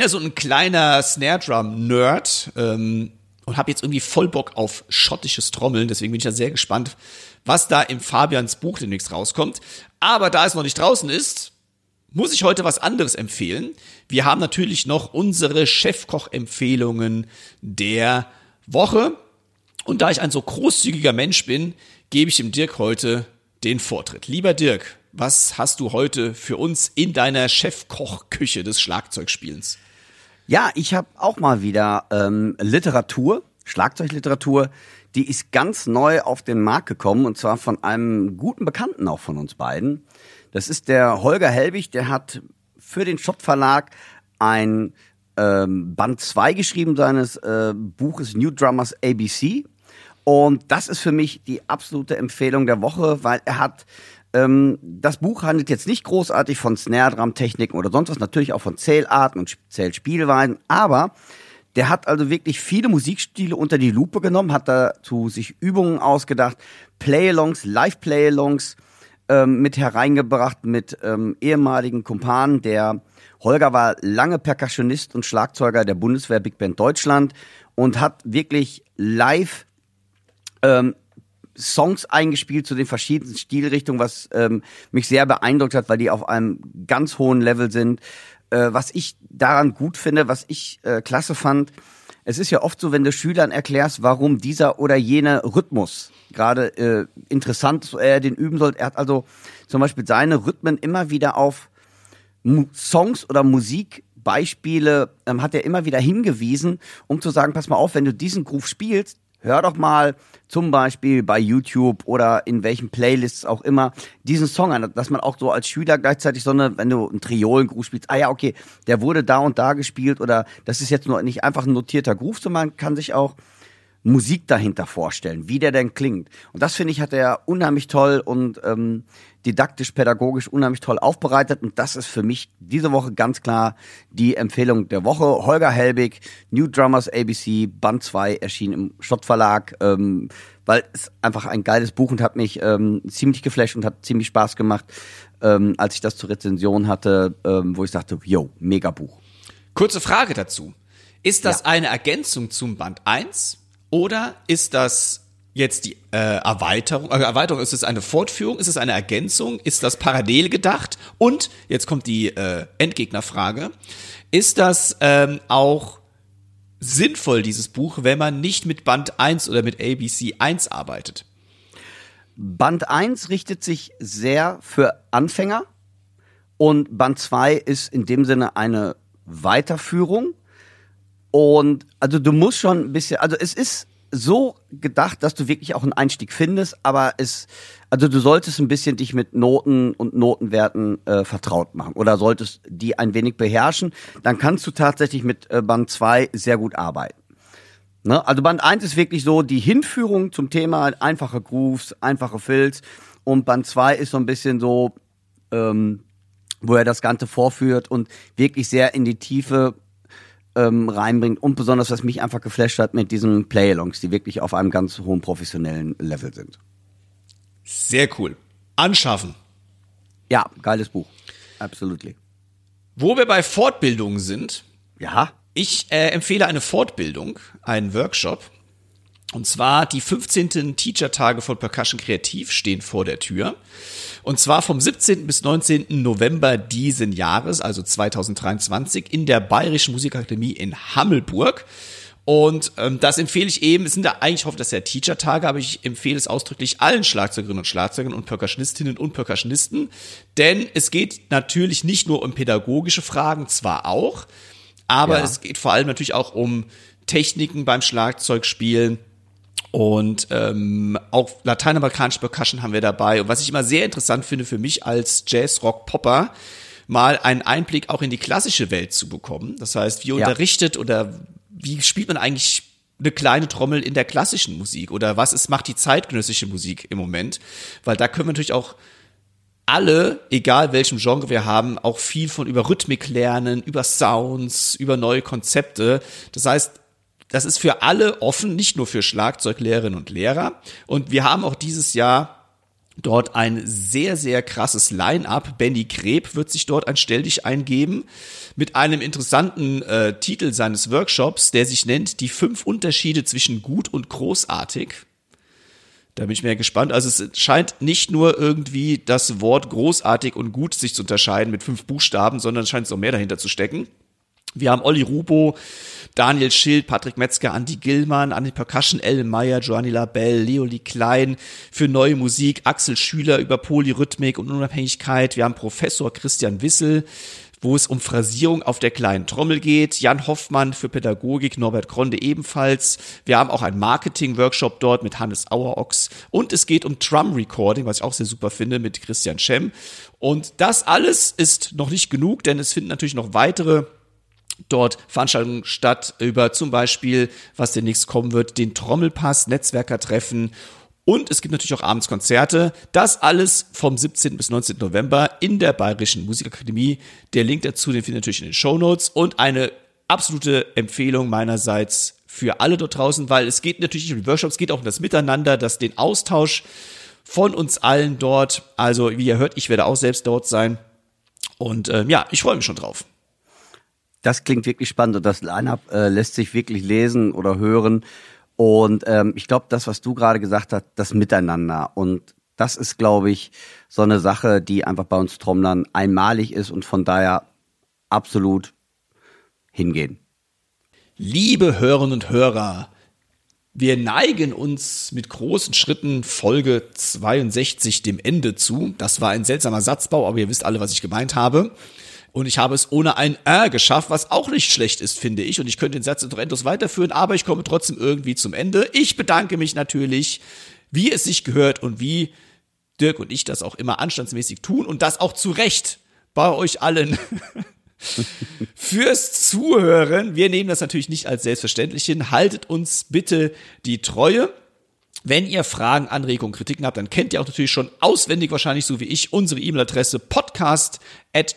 Bin ja so ein kleiner Snare Drum Nerd ähm, und habe jetzt irgendwie voll Bock auf schottisches Trommeln. Deswegen bin ich ja sehr gespannt, was da im Fabians Buch demnächst rauskommt. Aber da es noch nicht draußen ist, muss ich heute was anderes empfehlen. Wir haben natürlich noch unsere Chefkoch-Empfehlungen der Woche. Und da ich ein so großzügiger Mensch bin, gebe ich dem Dirk heute den Vortritt. Lieber Dirk, was hast du heute für uns in deiner Chefkochküche des Schlagzeugspielens? Ja, ich habe auch mal wieder ähm, Literatur, Schlagzeugliteratur, die ist ganz neu auf den Markt gekommen und zwar von einem guten Bekannten auch von uns beiden. Das ist der Holger Helbig, der hat für den Schott Verlag ein ähm, Band 2 geschrieben seines äh, Buches New Drummers ABC. Und das ist für mich die absolute Empfehlung der Woche, weil er hat ähm, das Buch handelt jetzt nicht großartig von Snare-Drum-Techniken oder sonst was, natürlich auch von Zählarten und Zählspielweisen, aber der hat also wirklich viele Musikstile unter die Lupe genommen, hat dazu sich Übungen ausgedacht, Play-Alongs, Live-Play-Alongs ähm, mit hereingebracht mit ähm, ehemaligen Kumpanen. Der Holger war lange Percussionist und Schlagzeuger der Bundeswehr Big Band Deutschland und hat wirklich live ähm, Songs eingespielt zu den verschiedenen Stilrichtungen, was ähm, mich sehr beeindruckt hat, weil die auf einem ganz hohen Level sind. Äh, was ich daran gut finde, was ich äh, klasse fand, es ist ja oft so, wenn du Schülern erklärst, warum dieser oder jene Rhythmus gerade äh, interessant ist, er den üben soll. Er hat also zum Beispiel seine Rhythmen immer wieder auf Mu Songs oder Musikbeispiele ähm, hat er immer wieder hingewiesen, um zu sagen, pass mal auf, wenn du diesen Groove spielst, hör doch mal zum Beispiel bei YouTube oder in welchen Playlists auch immer diesen Song an, dass man auch so als Schüler gleichzeitig so eine, wenn du einen Triolengruß spielst, ah ja, okay, der wurde da und da gespielt oder das ist jetzt nur nicht einfach ein notierter Groove, sondern man kann sich auch Musik dahinter vorstellen, wie der denn klingt. Und das finde ich hat er unheimlich toll und ähm, didaktisch, pädagogisch unheimlich toll aufbereitet. Und das ist für mich diese Woche ganz klar die Empfehlung der Woche. Holger Helbig, New Drummers ABC, Band 2, erschien im Schott Verlag, ähm, weil es einfach ein geiles Buch und hat mich ähm, ziemlich geflasht und hat ziemlich Spaß gemacht, ähm, als ich das zur Rezension hatte, ähm, wo ich sagte, yo, mega Buch. Kurze Frage dazu. Ist das ja. eine Ergänzung zum Band 1 oder ist das jetzt die äh, Erweiterung, äh, Erweiterung, ist es eine Fortführung, ist es eine Ergänzung, ist das parallel gedacht? Und jetzt kommt die äh, Endgegnerfrage, ist das ähm, auch sinnvoll, dieses Buch, wenn man nicht mit Band 1 oder mit ABC 1 arbeitet? Band 1 richtet sich sehr für Anfänger und Band 2 ist in dem Sinne eine Weiterführung. Und also du musst schon ein bisschen, also es ist so gedacht, dass du wirklich auch einen Einstieg findest, aber es, also du solltest ein bisschen dich mit Noten und Notenwerten äh, vertraut machen oder solltest die ein wenig beherrschen, dann kannst du tatsächlich mit äh, Band 2 sehr gut arbeiten. Ne? Also Band 1 ist wirklich so die Hinführung zum Thema einfache Grooves, einfache Fills und Band 2 ist so ein bisschen so, ähm, wo er das Ganze vorführt und wirklich sehr in die Tiefe ähm, reinbringt und besonders, was mich einfach geflasht hat mit diesen Play-Alongs, die wirklich auf einem ganz hohen professionellen Level sind. Sehr cool. Anschaffen. Ja, geiles Buch. Absolutely. Wo wir bei Fortbildungen sind. Ja. Ich äh, empfehle eine Fortbildung, einen Workshop. Und zwar die 15. Teacher-Tage von Percussion Kreativ stehen vor der Tür. Und zwar vom 17. bis 19. November diesen Jahres, also 2023, in der Bayerischen Musikakademie in Hammelburg. Und ähm, das empfehle ich eben, es sind da eigentlich, ich hoffe, das ja Teacher-Tage, aber ich empfehle es ausdrücklich allen Schlagzeugerinnen und Schlagzeugern und Percussionistinnen und Percussionisten, denn es geht natürlich nicht nur um pädagogische Fragen, zwar auch, aber ja. es geht vor allem natürlich auch um Techniken beim Schlagzeugspielen, und ähm, auch lateinamerikanische Percussion haben wir dabei. Und was ich immer sehr interessant finde für mich als Jazz-Rock-Popper, mal einen Einblick auch in die klassische Welt zu bekommen. Das heißt, wie ja. unterrichtet oder wie spielt man eigentlich eine kleine Trommel in der klassischen Musik oder was ist, macht die zeitgenössische Musik im Moment? Weil da können wir natürlich auch alle, egal welchem Genre wir haben, auch viel von über Rhythmik lernen, über Sounds, über neue Konzepte. Das heißt, das ist für alle offen, nicht nur für Schlagzeuglehrerinnen und Lehrer. Und wir haben auch dieses Jahr dort ein sehr, sehr krasses Line-up. Benny Kreb wird sich dort ein Stell dich eingeben mit einem interessanten äh, Titel seines Workshops, der sich nennt Die fünf Unterschiede zwischen gut und großartig. Da bin ich mir gespannt. Also es scheint nicht nur irgendwie das Wort großartig und gut sich zu unterscheiden mit fünf Buchstaben, sondern es scheint noch mehr dahinter zu stecken. Wir haben Olli Rubo, Daniel Schild, Patrick Metzger, Andy Gillmann, Andy Percussion, Ellen Meyer, Joanny Labelle, Leolie Klein für neue Musik, Axel Schüler über Polyrhythmik und Unabhängigkeit. Wir haben Professor Christian Wissel, wo es um Phrasierung auf der kleinen Trommel geht. Jan Hoffmann für Pädagogik, Norbert Kronde ebenfalls. Wir haben auch einen Marketing-Workshop dort mit Hannes Auerochs. Und es geht um Drum Recording, was ich auch sehr super finde, mit Christian Schemm. Und das alles ist noch nicht genug, denn es finden natürlich noch weitere dort Veranstaltungen statt über zum Beispiel, was demnächst kommen wird, den Trommelpass, Netzwerkertreffen und es gibt natürlich auch abends Konzerte. Das alles vom 17. bis 19. November in der Bayerischen Musikakademie. Der Link dazu, den findet ihr natürlich in den Show Notes und eine absolute Empfehlung meinerseits für alle dort draußen, weil es geht natürlich nicht um die Workshops, es geht auch um das Miteinander, das den Austausch von uns allen dort. Also wie ihr hört, ich werde auch selbst dort sein. Und äh, ja, ich freue mich schon drauf. Das klingt wirklich spannend und das Line-Up äh, lässt sich wirklich lesen oder hören. Und ähm, ich glaube, das, was du gerade gesagt hast, das Miteinander. Und das ist, glaube ich, so eine Sache, die einfach bei uns Trommlern einmalig ist und von daher absolut hingehen. Liebe Hörerinnen und Hörer, wir neigen uns mit großen Schritten Folge 62 dem Ende zu. Das war ein seltsamer Satzbau, aber ihr wisst alle, was ich gemeint habe. Und ich habe es ohne ein R geschafft, was auch nicht schlecht ist, finde ich. Und ich könnte den Satz noch endlos weiterführen, aber ich komme trotzdem irgendwie zum Ende. Ich bedanke mich natürlich, wie es sich gehört und wie Dirk und ich das auch immer anstandsmäßig tun und das auch zu Recht bei euch allen. fürs Zuhören. Wir nehmen das natürlich nicht als selbstverständlich hin. Haltet uns bitte die Treue. Wenn ihr Fragen, Anregungen, Kritiken habt, dann kennt ihr auch natürlich schon auswendig wahrscheinlich so wie ich unsere E-Mail-Adresse podcast at.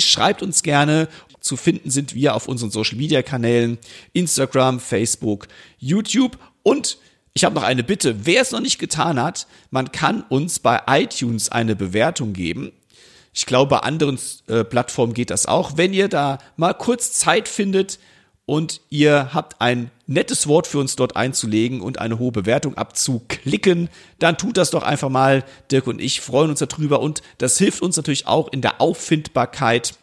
Schreibt uns gerne. Zu finden sind wir auf unseren Social Media Kanälen Instagram, Facebook, YouTube und ich habe noch eine Bitte. Wer es noch nicht getan hat, man kann uns bei iTunes eine Bewertung geben. Ich glaube, bei anderen äh, Plattformen geht das auch. Wenn ihr da mal kurz Zeit findet, und ihr habt ein nettes Wort für uns dort einzulegen und eine hohe Bewertung abzuklicken, dann tut das doch einfach mal. Dirk und ich freuen uns darüber und das hilft uns natürlich auch in der Auffindbarkeit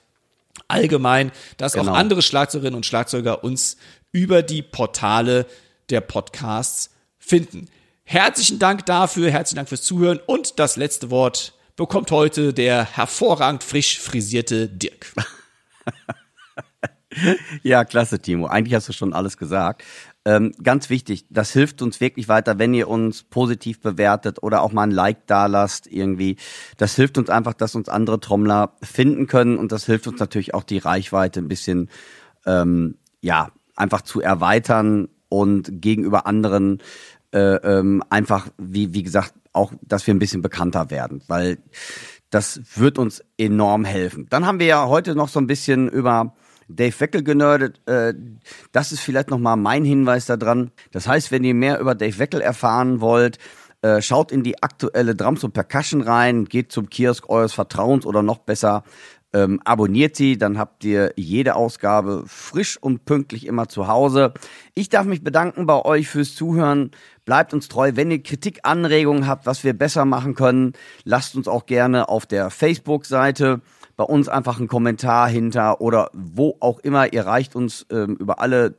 allgemein, dass genau. auch andere Schlagzeugerinnen und Schlagzeuger uns über die Portale der Podcasts finden. Herzlichen Dank dafür, herzlichen Dank fürs Zuhören und das letzte Wort bekommt heute der hervorragend frisch frisierte Dirk. ja, klasse, Timo. Eigentlich hast du schon alles gesagt. Ähm, ganz wichtig, das hilft uns wirklich weiter, wenn ihr uns positiv bewertet oder auch mal ein Like da lasst irgendwie. Das hilft uns einfach, dass uns andere Trommler finden können und das hilft uns natürlich auch die Reichweite ein bisschen, ähm, ja, einfach zu erweitern und gegenüber anderen äh, ähm, einfach, wie, wie gesagt, auch, dass wir ein bisschen bekannter werden, weil das wird uns enorm helfen. Dann haben wir ja heute noch so ein bisschen über Dave Weckel genördet. Äh, das ist vielleicht nochmal mein Hinweis daran. Das heißt, wenn ihr mehr über Dave Weckel erfahren wollt, äh, schaut in die aktuelle Drums und Percussion rein, geht zum Kiosk eures Vertrauens oder noch besser Ähm, abonniert sie, dann habt ihr jede Ausgabe frisch und pünktlich immer zu Hause. Ich darf mich bedanken bei euch fürs Zuhören. Bleibt uns treu. Wenn ihr Kritik, Anregungen habt, was wir besser machen können, lasst uns auch gerne auf der Facebook-Seite bei uns einfach einen Kommentar hinter oder wo auch immer. Ihr reicht uns ähm, über alle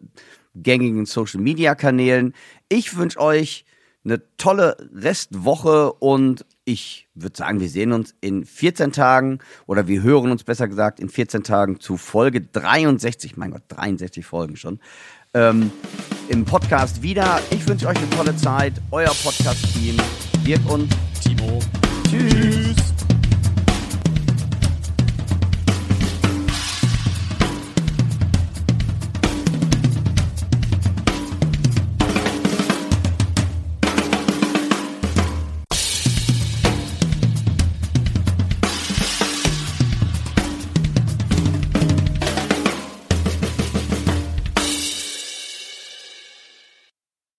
gängigen Social-Media-Kanälen. Ich wünsche euch eine tolle Restwoche und ich würde sagen, wir sehen uns in 14 Tagen oder wir hören uns besser gesagt in 14 Tagen zu Folge 63, mein Gott, 63 Folgen schon, ähm, im Podcast wieder. Ich wünsche euch eine tolle Zeit. Euer Podcast-Team, Dirk und Timo. Tschüss.